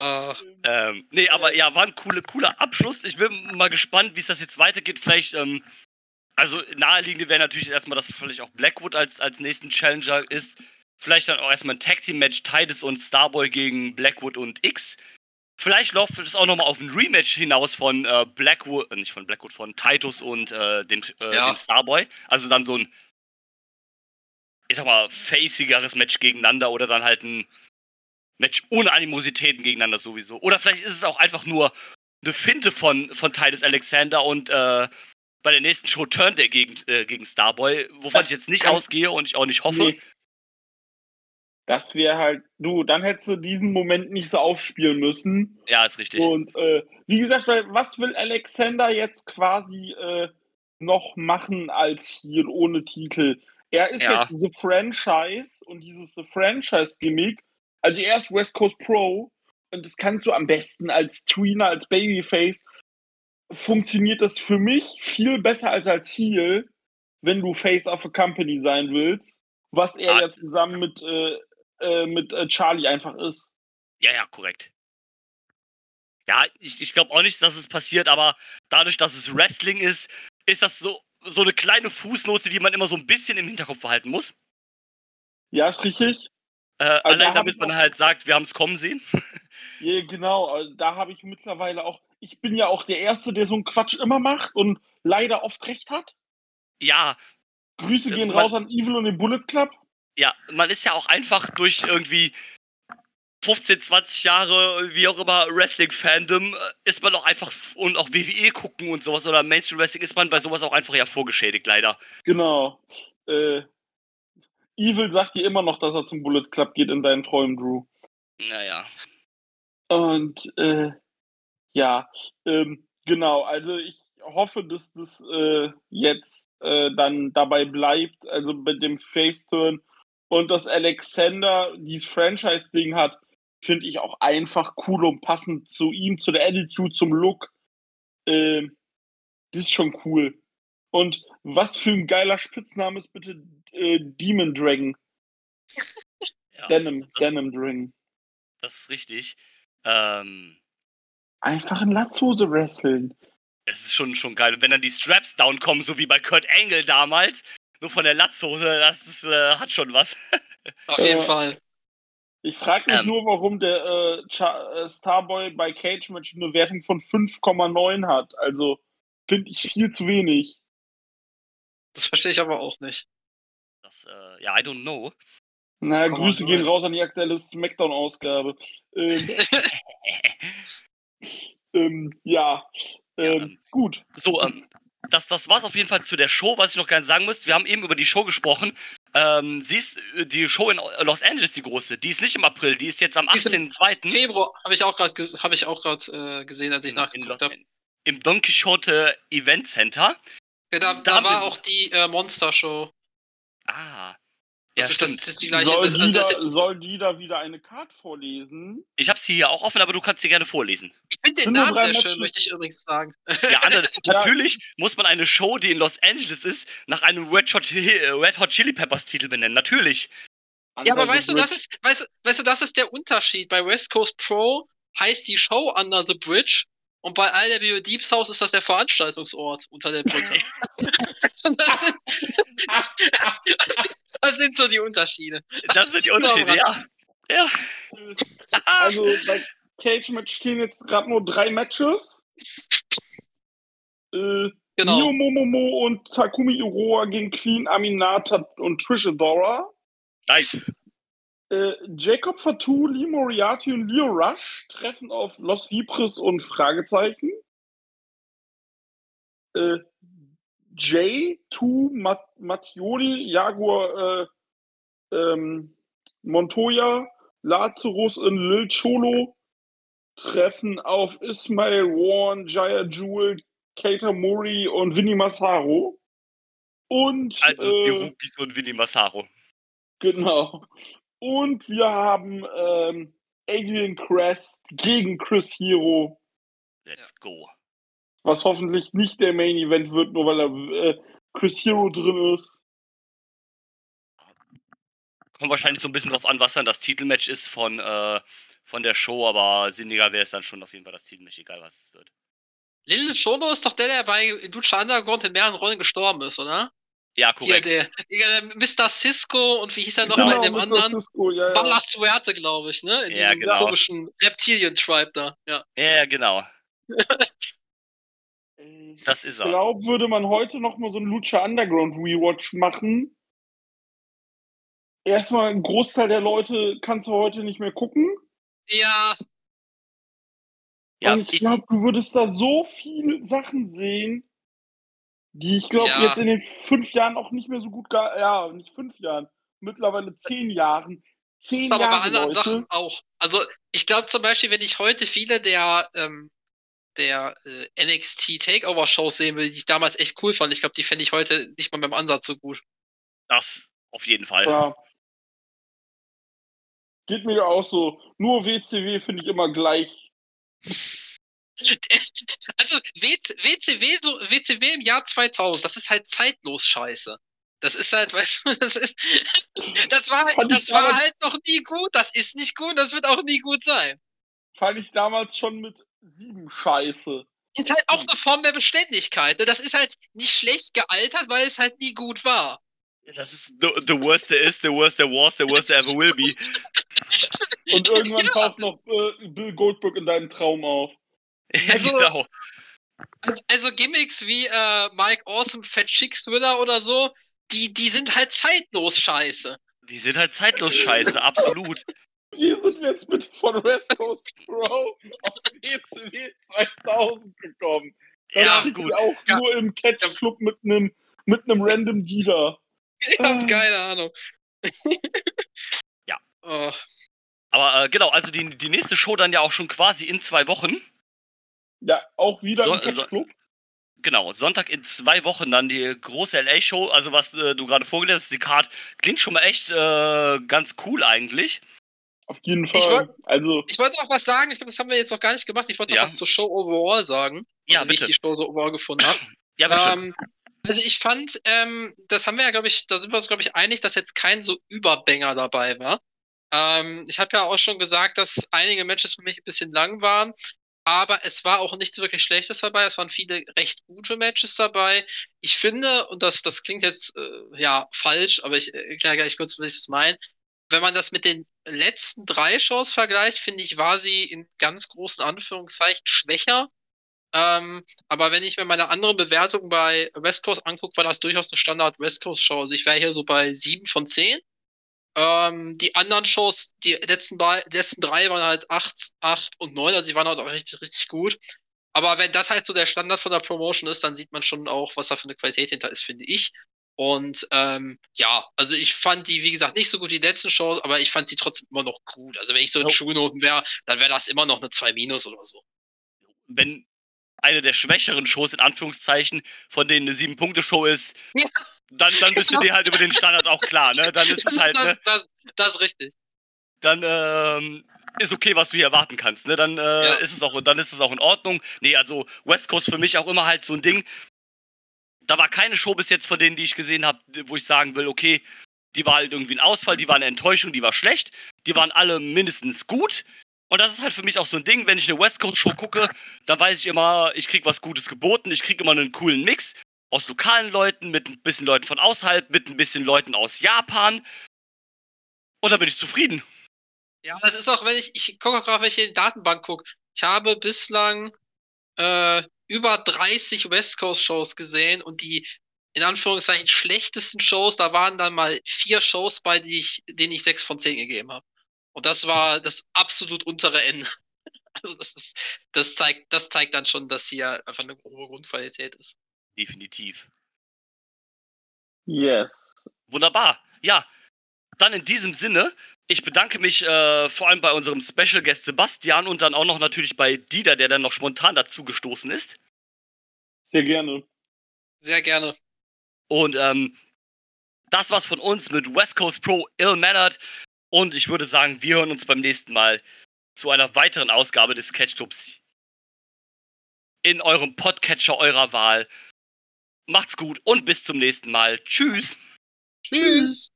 Äh, Ähm, nee, aber ja, war ein cooler, cooler Abschluss. Ich bin mal gespannt, wie es das jetzt weitergeht. Vielleicht, ähm, also naheliegend wäre natürlich erstmal, dass vielleicht auch Blackwood als, als nächsten Challenger ist. Vielleicht dann auch erstmal ein Tag Team Match Titus und Starboy gegen Blackwood und X. Vielleicht läuft es auch nochmal auf ein Rematch hinaus von äh, Blackwood, äh, nicht von Blackwood, von Titus und äh, dem, äh, Ja. dem Starboy. Also dann so ein, ich sag mal, facigeres Match gegeneinander oder dann halt ein Match ohne Animositäten gegeneinander sowieso. Oder vielleicht ist es auch einfach nur eine Finte von, von Titus Alexander und äh, bei der nächsten Show turnt er gegen, äh, gegen Starboy, wovon Das ich jetzt nicht ausgehe und ich auch nicht hoffe. Nee. Das wäre halt, du, dann hättest du diesen Moment nicht so aufspielen müssen. Ja, ist richtig. Und äh, wie gesagt, weil, was will Alexander jetzt quasi äh, noch machen als hier ohne Titel? Er ist Ja. jetzt The Franchise und dieses The Franchise-Gimmick. Also er ist West Coast Pro und das kannst du am besten als Tweener, als Babyface. Funktioniert das für mich viel besser als als Heel, wenn du Face of a Company sein willst, was er Ah, jetzt zusammen mit, äh, äh, mit äh, Charlie einfach ist. Ja, ja, korrekt. Ja, ich, ich glaube auch nicht, dass es passiert, aber dadurch, dass es Wrestling ist, ist das so, so eine kleine Fußnote, die man immer so ein bisschen im Hinterkopf behalten muss. Ja, ist richtig. Äh, da allein damit man halt sagt, wir haben es kommen sehen. Ja, genau. also Da habe ich mittlerweile auch. Ich bin ja auch der Erste, der so einen Quatsch immer macht und leider oft recht hat. Ja, Grüße gehen man- raus an Evil und den Bullet Club. ja, man ist ja auch einfach durch irgendwie 15, 20 Jahre, wie auch immer, Wrestling-Fandom, äh, ist man auch einfach, und auch WWE gucken und sowas oder Mainstream-Wrestling, ist man bei sowas auch einfach ja vorgeschädigt, leider. Genau. Äh, Evil sagt dir immer noch, dass er zum Bullet Club geht in deinen Träumen, Drew. Naja. Und äh, ja, ähm, genau. Also ich hoffe, dass das äh, jetzt äh, dann dabei bleibt, also bei dem Face-Turn und dass Alexander dieses Franchise-Ding hat, finde ich auch einfach cool und passend zu ihm, zu der Attitude, zum Look. Ähm, das ist schon cool. Und was für ein geiler Spitzname ist bitte äh, Demon Dragon. Ja, Denim, das, das, Denim Dragon. das ist richtig. Ähm, Einfach in Latzhose wresteln. es ist schon, schon geil. Und wenn dann die Straps down kommen, so wie bei Kurt Angle damals, nur von der Latzhose, das ist, äh, hat schon was. auf jeden Äh, Fall. Ich frage mich Ähm. nur, warum der äh, äh, Starboy bei Cage Match eine Wertung von 5,9 hat. Also finde ich viel zu wenig. Das verstehe ich aber auch nicht. Das, äh, ja, I don't know. Na, Komm, Grüße mal gehen raus an die aktuelle Smackdown-Ausgabe. Ähm, ähm, ja, ähm, ähm, gut. So, ähm, das, das war's auf jeden Fall zu der Show, was ich noch gerne sagen muss. Wir haben eben über die Show gesprochen. Ähm, siehst äh, die Show in Los Angeles, die große, die ist nicht im April, die ist jetzt am Die ist im 18.02. Februar habe ich auch gerade habe ich auch gerade äh, gesehen, als ich in nachgeguckt habe. im Don Quixote Event Center. Ja, da, da da war auch die äh, Monster Show. Ah. Ja, ist, das, stimmt. das ist die gleiche. Soll, also, die das, da, soll die da wieder eine Card vorlesen? Ich habe sie hier auch offen, aber du kannst sie gerne vorlesen. ich finde den Namen sehr schön, möchte ich übrigens sagen. Ja, Anne, natürlich muss man eine Show, die in Los Angeles ist, nach einem Red Hot, äh, Red Hot Chili Peppers Titel benennen. Natürlich. Ja, aber weißt du, das ist, weißt, du- weißt du, das ist der Unterschied. Bei West Coast Pro heißt die Show Under the Bridge und bei IWO Deep South ist das der Veranstaltungsort unter der Brücke. das, sind, das, sind so die Unterschiede. Das sind die Unterschiede, ja. Ja. Also bei Cage Match stehen jetzt gerade nur drei Matches. Äh, Genau. Mio Momomo und Takumi Iroha gegen Queen Aminata und Trish Adora. Nice. Äh, Jacob Fatou, Lee Moriarty und Leo Rush treffen auf Los Vipres und Fragezeichen. Äh, J, Tu, Mat Mattioli, Jaguar, äh, ähm, Montoya, Lazarus und Lil Cholo treffen auf Ismail Warren, Jaya Jewel, Keita Mori und Vinny Massaro. Und Also die äh, Rookies und Winnie Massaro. Genau. Und wir haben ähm, Adrian Crest gegen Chris Hero, Let's go. Was hoffentlich nicht der Main Event wird, nur weil er äh, Chris Hero drin ist. Kommt wahrscheinlich so ein bisschen drauf an, was dann das Titelmatch ist von, äh, von der Show, aber sinniger wäre es dann schon auf jeden Fall das Titelmatch, egal was es wird. Lil Cholo ist doch der, der bei Lucha Underground in mehreren Rollen gestorben ist, oder? Ja, Hier, korrekt. der, der Mr. Cisco und wie hieß er noch Genau, mal in dem Mr. anderen? Cisco, ja, ja. Suerte, glaube ich, ne? In Ja, diesem genau. komischen Reptilien-Tribe da. Ja. Ja, genau. Ich Das ist er. glaube, würde man heute noch mal so einen Lucha Underground Rewatch machen. Erstmal ein Großteil der Leute kannst du heute nicht mehr gucken. ja, Ja, und ich ich, glaube, du würdest da so viele Sachen sehen, die ich glaube Ja. jetzt in den fünf Jahren auch nicht mehr so gut, ge- ja, nicht fünf Jahren, mittlerweile zehn Jahren, das zehn ist aber bei Jahre, anderen Leute. Sachen auch. Also, ich glaube zum Beispiel, wenn ich heute viele der, ähm, der äh, NXT Takeover-Shows sehen will, die ich damals echt cool fand, ich glaube, die fände ich heute nicht mal beim Ansatz so gut. das auf jeden Fall. Ja. Geht mir ja auch so. Nur WCW finde ich immer gleich. Also WC, WCW, so, WCW im Jahr 2000, das ist halt zeitlos scheiße. Das ist halt, weißt du, das ist, das war, Fand das war halt noch nie gut, das ist nicht gut, das wird auch nie gut sein. Fand ich damals schon mit sieben Scheiße. Ist halt auch eine Form der Beständigkeit. ne? Das ist halt nicht schlecht gealtert, weil es halt nie gut war. Das ist the, the worst there is, the worst there was, the worst there ever will be. Und irgendwann Ja. taucht noch äh, Bill Goldberg in deinem Traum auf. Ja, Also- genau. Also, also Gimmicks wie äh, Mike Awesome, Fat Chick Thriller oder so, die, die sind halt zeitlos scheiße. Die sind halt zeitlos scheiße, absolut. Wie sind wir jetzt bitte von West Coast Pro auf WCW 2000 gekommen? Das Ja, gut. auch Ja. nur im Catch Club mit einem mit einem random Dealer. Ich hab Ah. keine Ahnung. Ja. Oh, Aber äh, genau, also die, die nächste Show dann ja auch schon quasi in zwei Wochen. Ja, auch wieder So- im Catch so- Club. Genau, Sonntag in zwei Wochen dann die große LA-Show. Also was äh, du gerade vorgelesen hast, die Card klingt schon mal echt äh, ganz cool eigentlich. Auf jeden Ich Fall. wollt- also, Ich wollte noch was sagen, ich glaube, das haben wir jetzt noch gar nicht gemacht. Ich wollte noch Ja. was zur Show overall sagen. Ja, also, wie ich bitte. die Show so overall gefunden habe. Ja, bitte. Ähm, also ich fand, ähm, das haben wir ja, glaube ich, da sind wir uns, glaube ich, einig, dass jetzt kein so Überbanger dabei war. Ähm, ich habe ja auch schon gesagt, dass einige Matches für mich ein bisschen lang waren, aber es war auch nichts wirklich Schlechtes dabei. Es waren viele recht gute Matches dabei. Ich finde, und das, das klingt jetzt äh, ja falsch, aber ich äh, erkläre gleich kurz, was ich das meine. Wenn man das mit den letzten drei Shows vergleicht, finde ich, war sie in ganz großen Anführungszeichen schwächer. Ähm, aber wenn ich mir meine andere Bewertung bei West Coast angucke, war das durchaus eine Standard West Coast Show. Also ich wäre hier so bei sieben von zehn. Ähm, die anderen Shows, die letzten, letzten drei waren halt acht, acht und neun, also die waren halt auch richtig, richtig gut. Aber wenn das halt so der Standard von der Promotion ist, dann sieht man schon auch, was da für eine Qualität hinter ist, finde ich. Und ähm, ja, also ich fand die, wie gesagt, nicht so gut wie die letzten Shows, aber ich fand sie trotzdem immer noch gut. Also wenn ich so in Schulnoten wäre, dann wäre das immer noch eine 2 Minus oder so. Wenn eine der schwächeren Shows in Anführungszeichen von denen eine 7-Punkte-Show ist, ja. dann, dann bist du dir halt über den Standard auch klar, ne? Dann ist es halt, ne? Das, das, das ist richtig. Dann ähm, ist okay, was du hier erwarten kannst, ne? Dann äh, ja. ist es auch, dann ist es auch in Ordnung. Nee, also West Coast für mich auch immer halt so ein Ding da war keine Show bis jetzt von denen, die ich gesehen habe, wo ich sagen will, okay, die war halt irgendwie ein Ausfall, die war eine Enttäuschung, die war schlecht. Die waren alle mindestens gut. Und das ist halt für mich auch so ein Ding, wenn ich eine West Coast Show gucke, dann weiß ich immer, ich krieg was Gutes geboten, ich krieg immer einen coolen Mix aus lokalen Leuten, mit ein bisschen Leuten von außerhalb, mit ein bisschen Leuten aus Japan. Und dann bin ich zufrieden. Ja, das ist auch, wenn ich, ich gucke auch gerade, wenn ich in die Datenbank gucke. Ich habe bislang äh, über 30 West Coast Shows gesehen und die in Anführungszeichen schlechtesten Shows, da waren dann mal vier Shows bei, die ich, denen ich sechs von zehn gegeben habe. Und das war das absolut untere Ende. Also das ist, das zeigt, das zeigt dann schon, dass hier einfach eine hohe Grundqualität ist. Definitiv. Yes. Wunderbar. Ja, dann in diesem Sinne, ich bedanke mich äh, vor allem bei unserem Special Guest Sebastian und dann auch noch natürlich bei Dieter, der dann noch spontan dazu gestoßen ist. Sehr gerne. Sehr gerne. Und ähm, das war's von uns mit West Coast Pro Ill Mannered. Und ich würde sagen, wir hören uns beim nächsten Mal zu einer weiteren Ausgabe des Catch Clubs in eurem Podcatcher eurer Wahl. Macht's gut und bis zum nächsten Mal. Tschüss. Tschüss.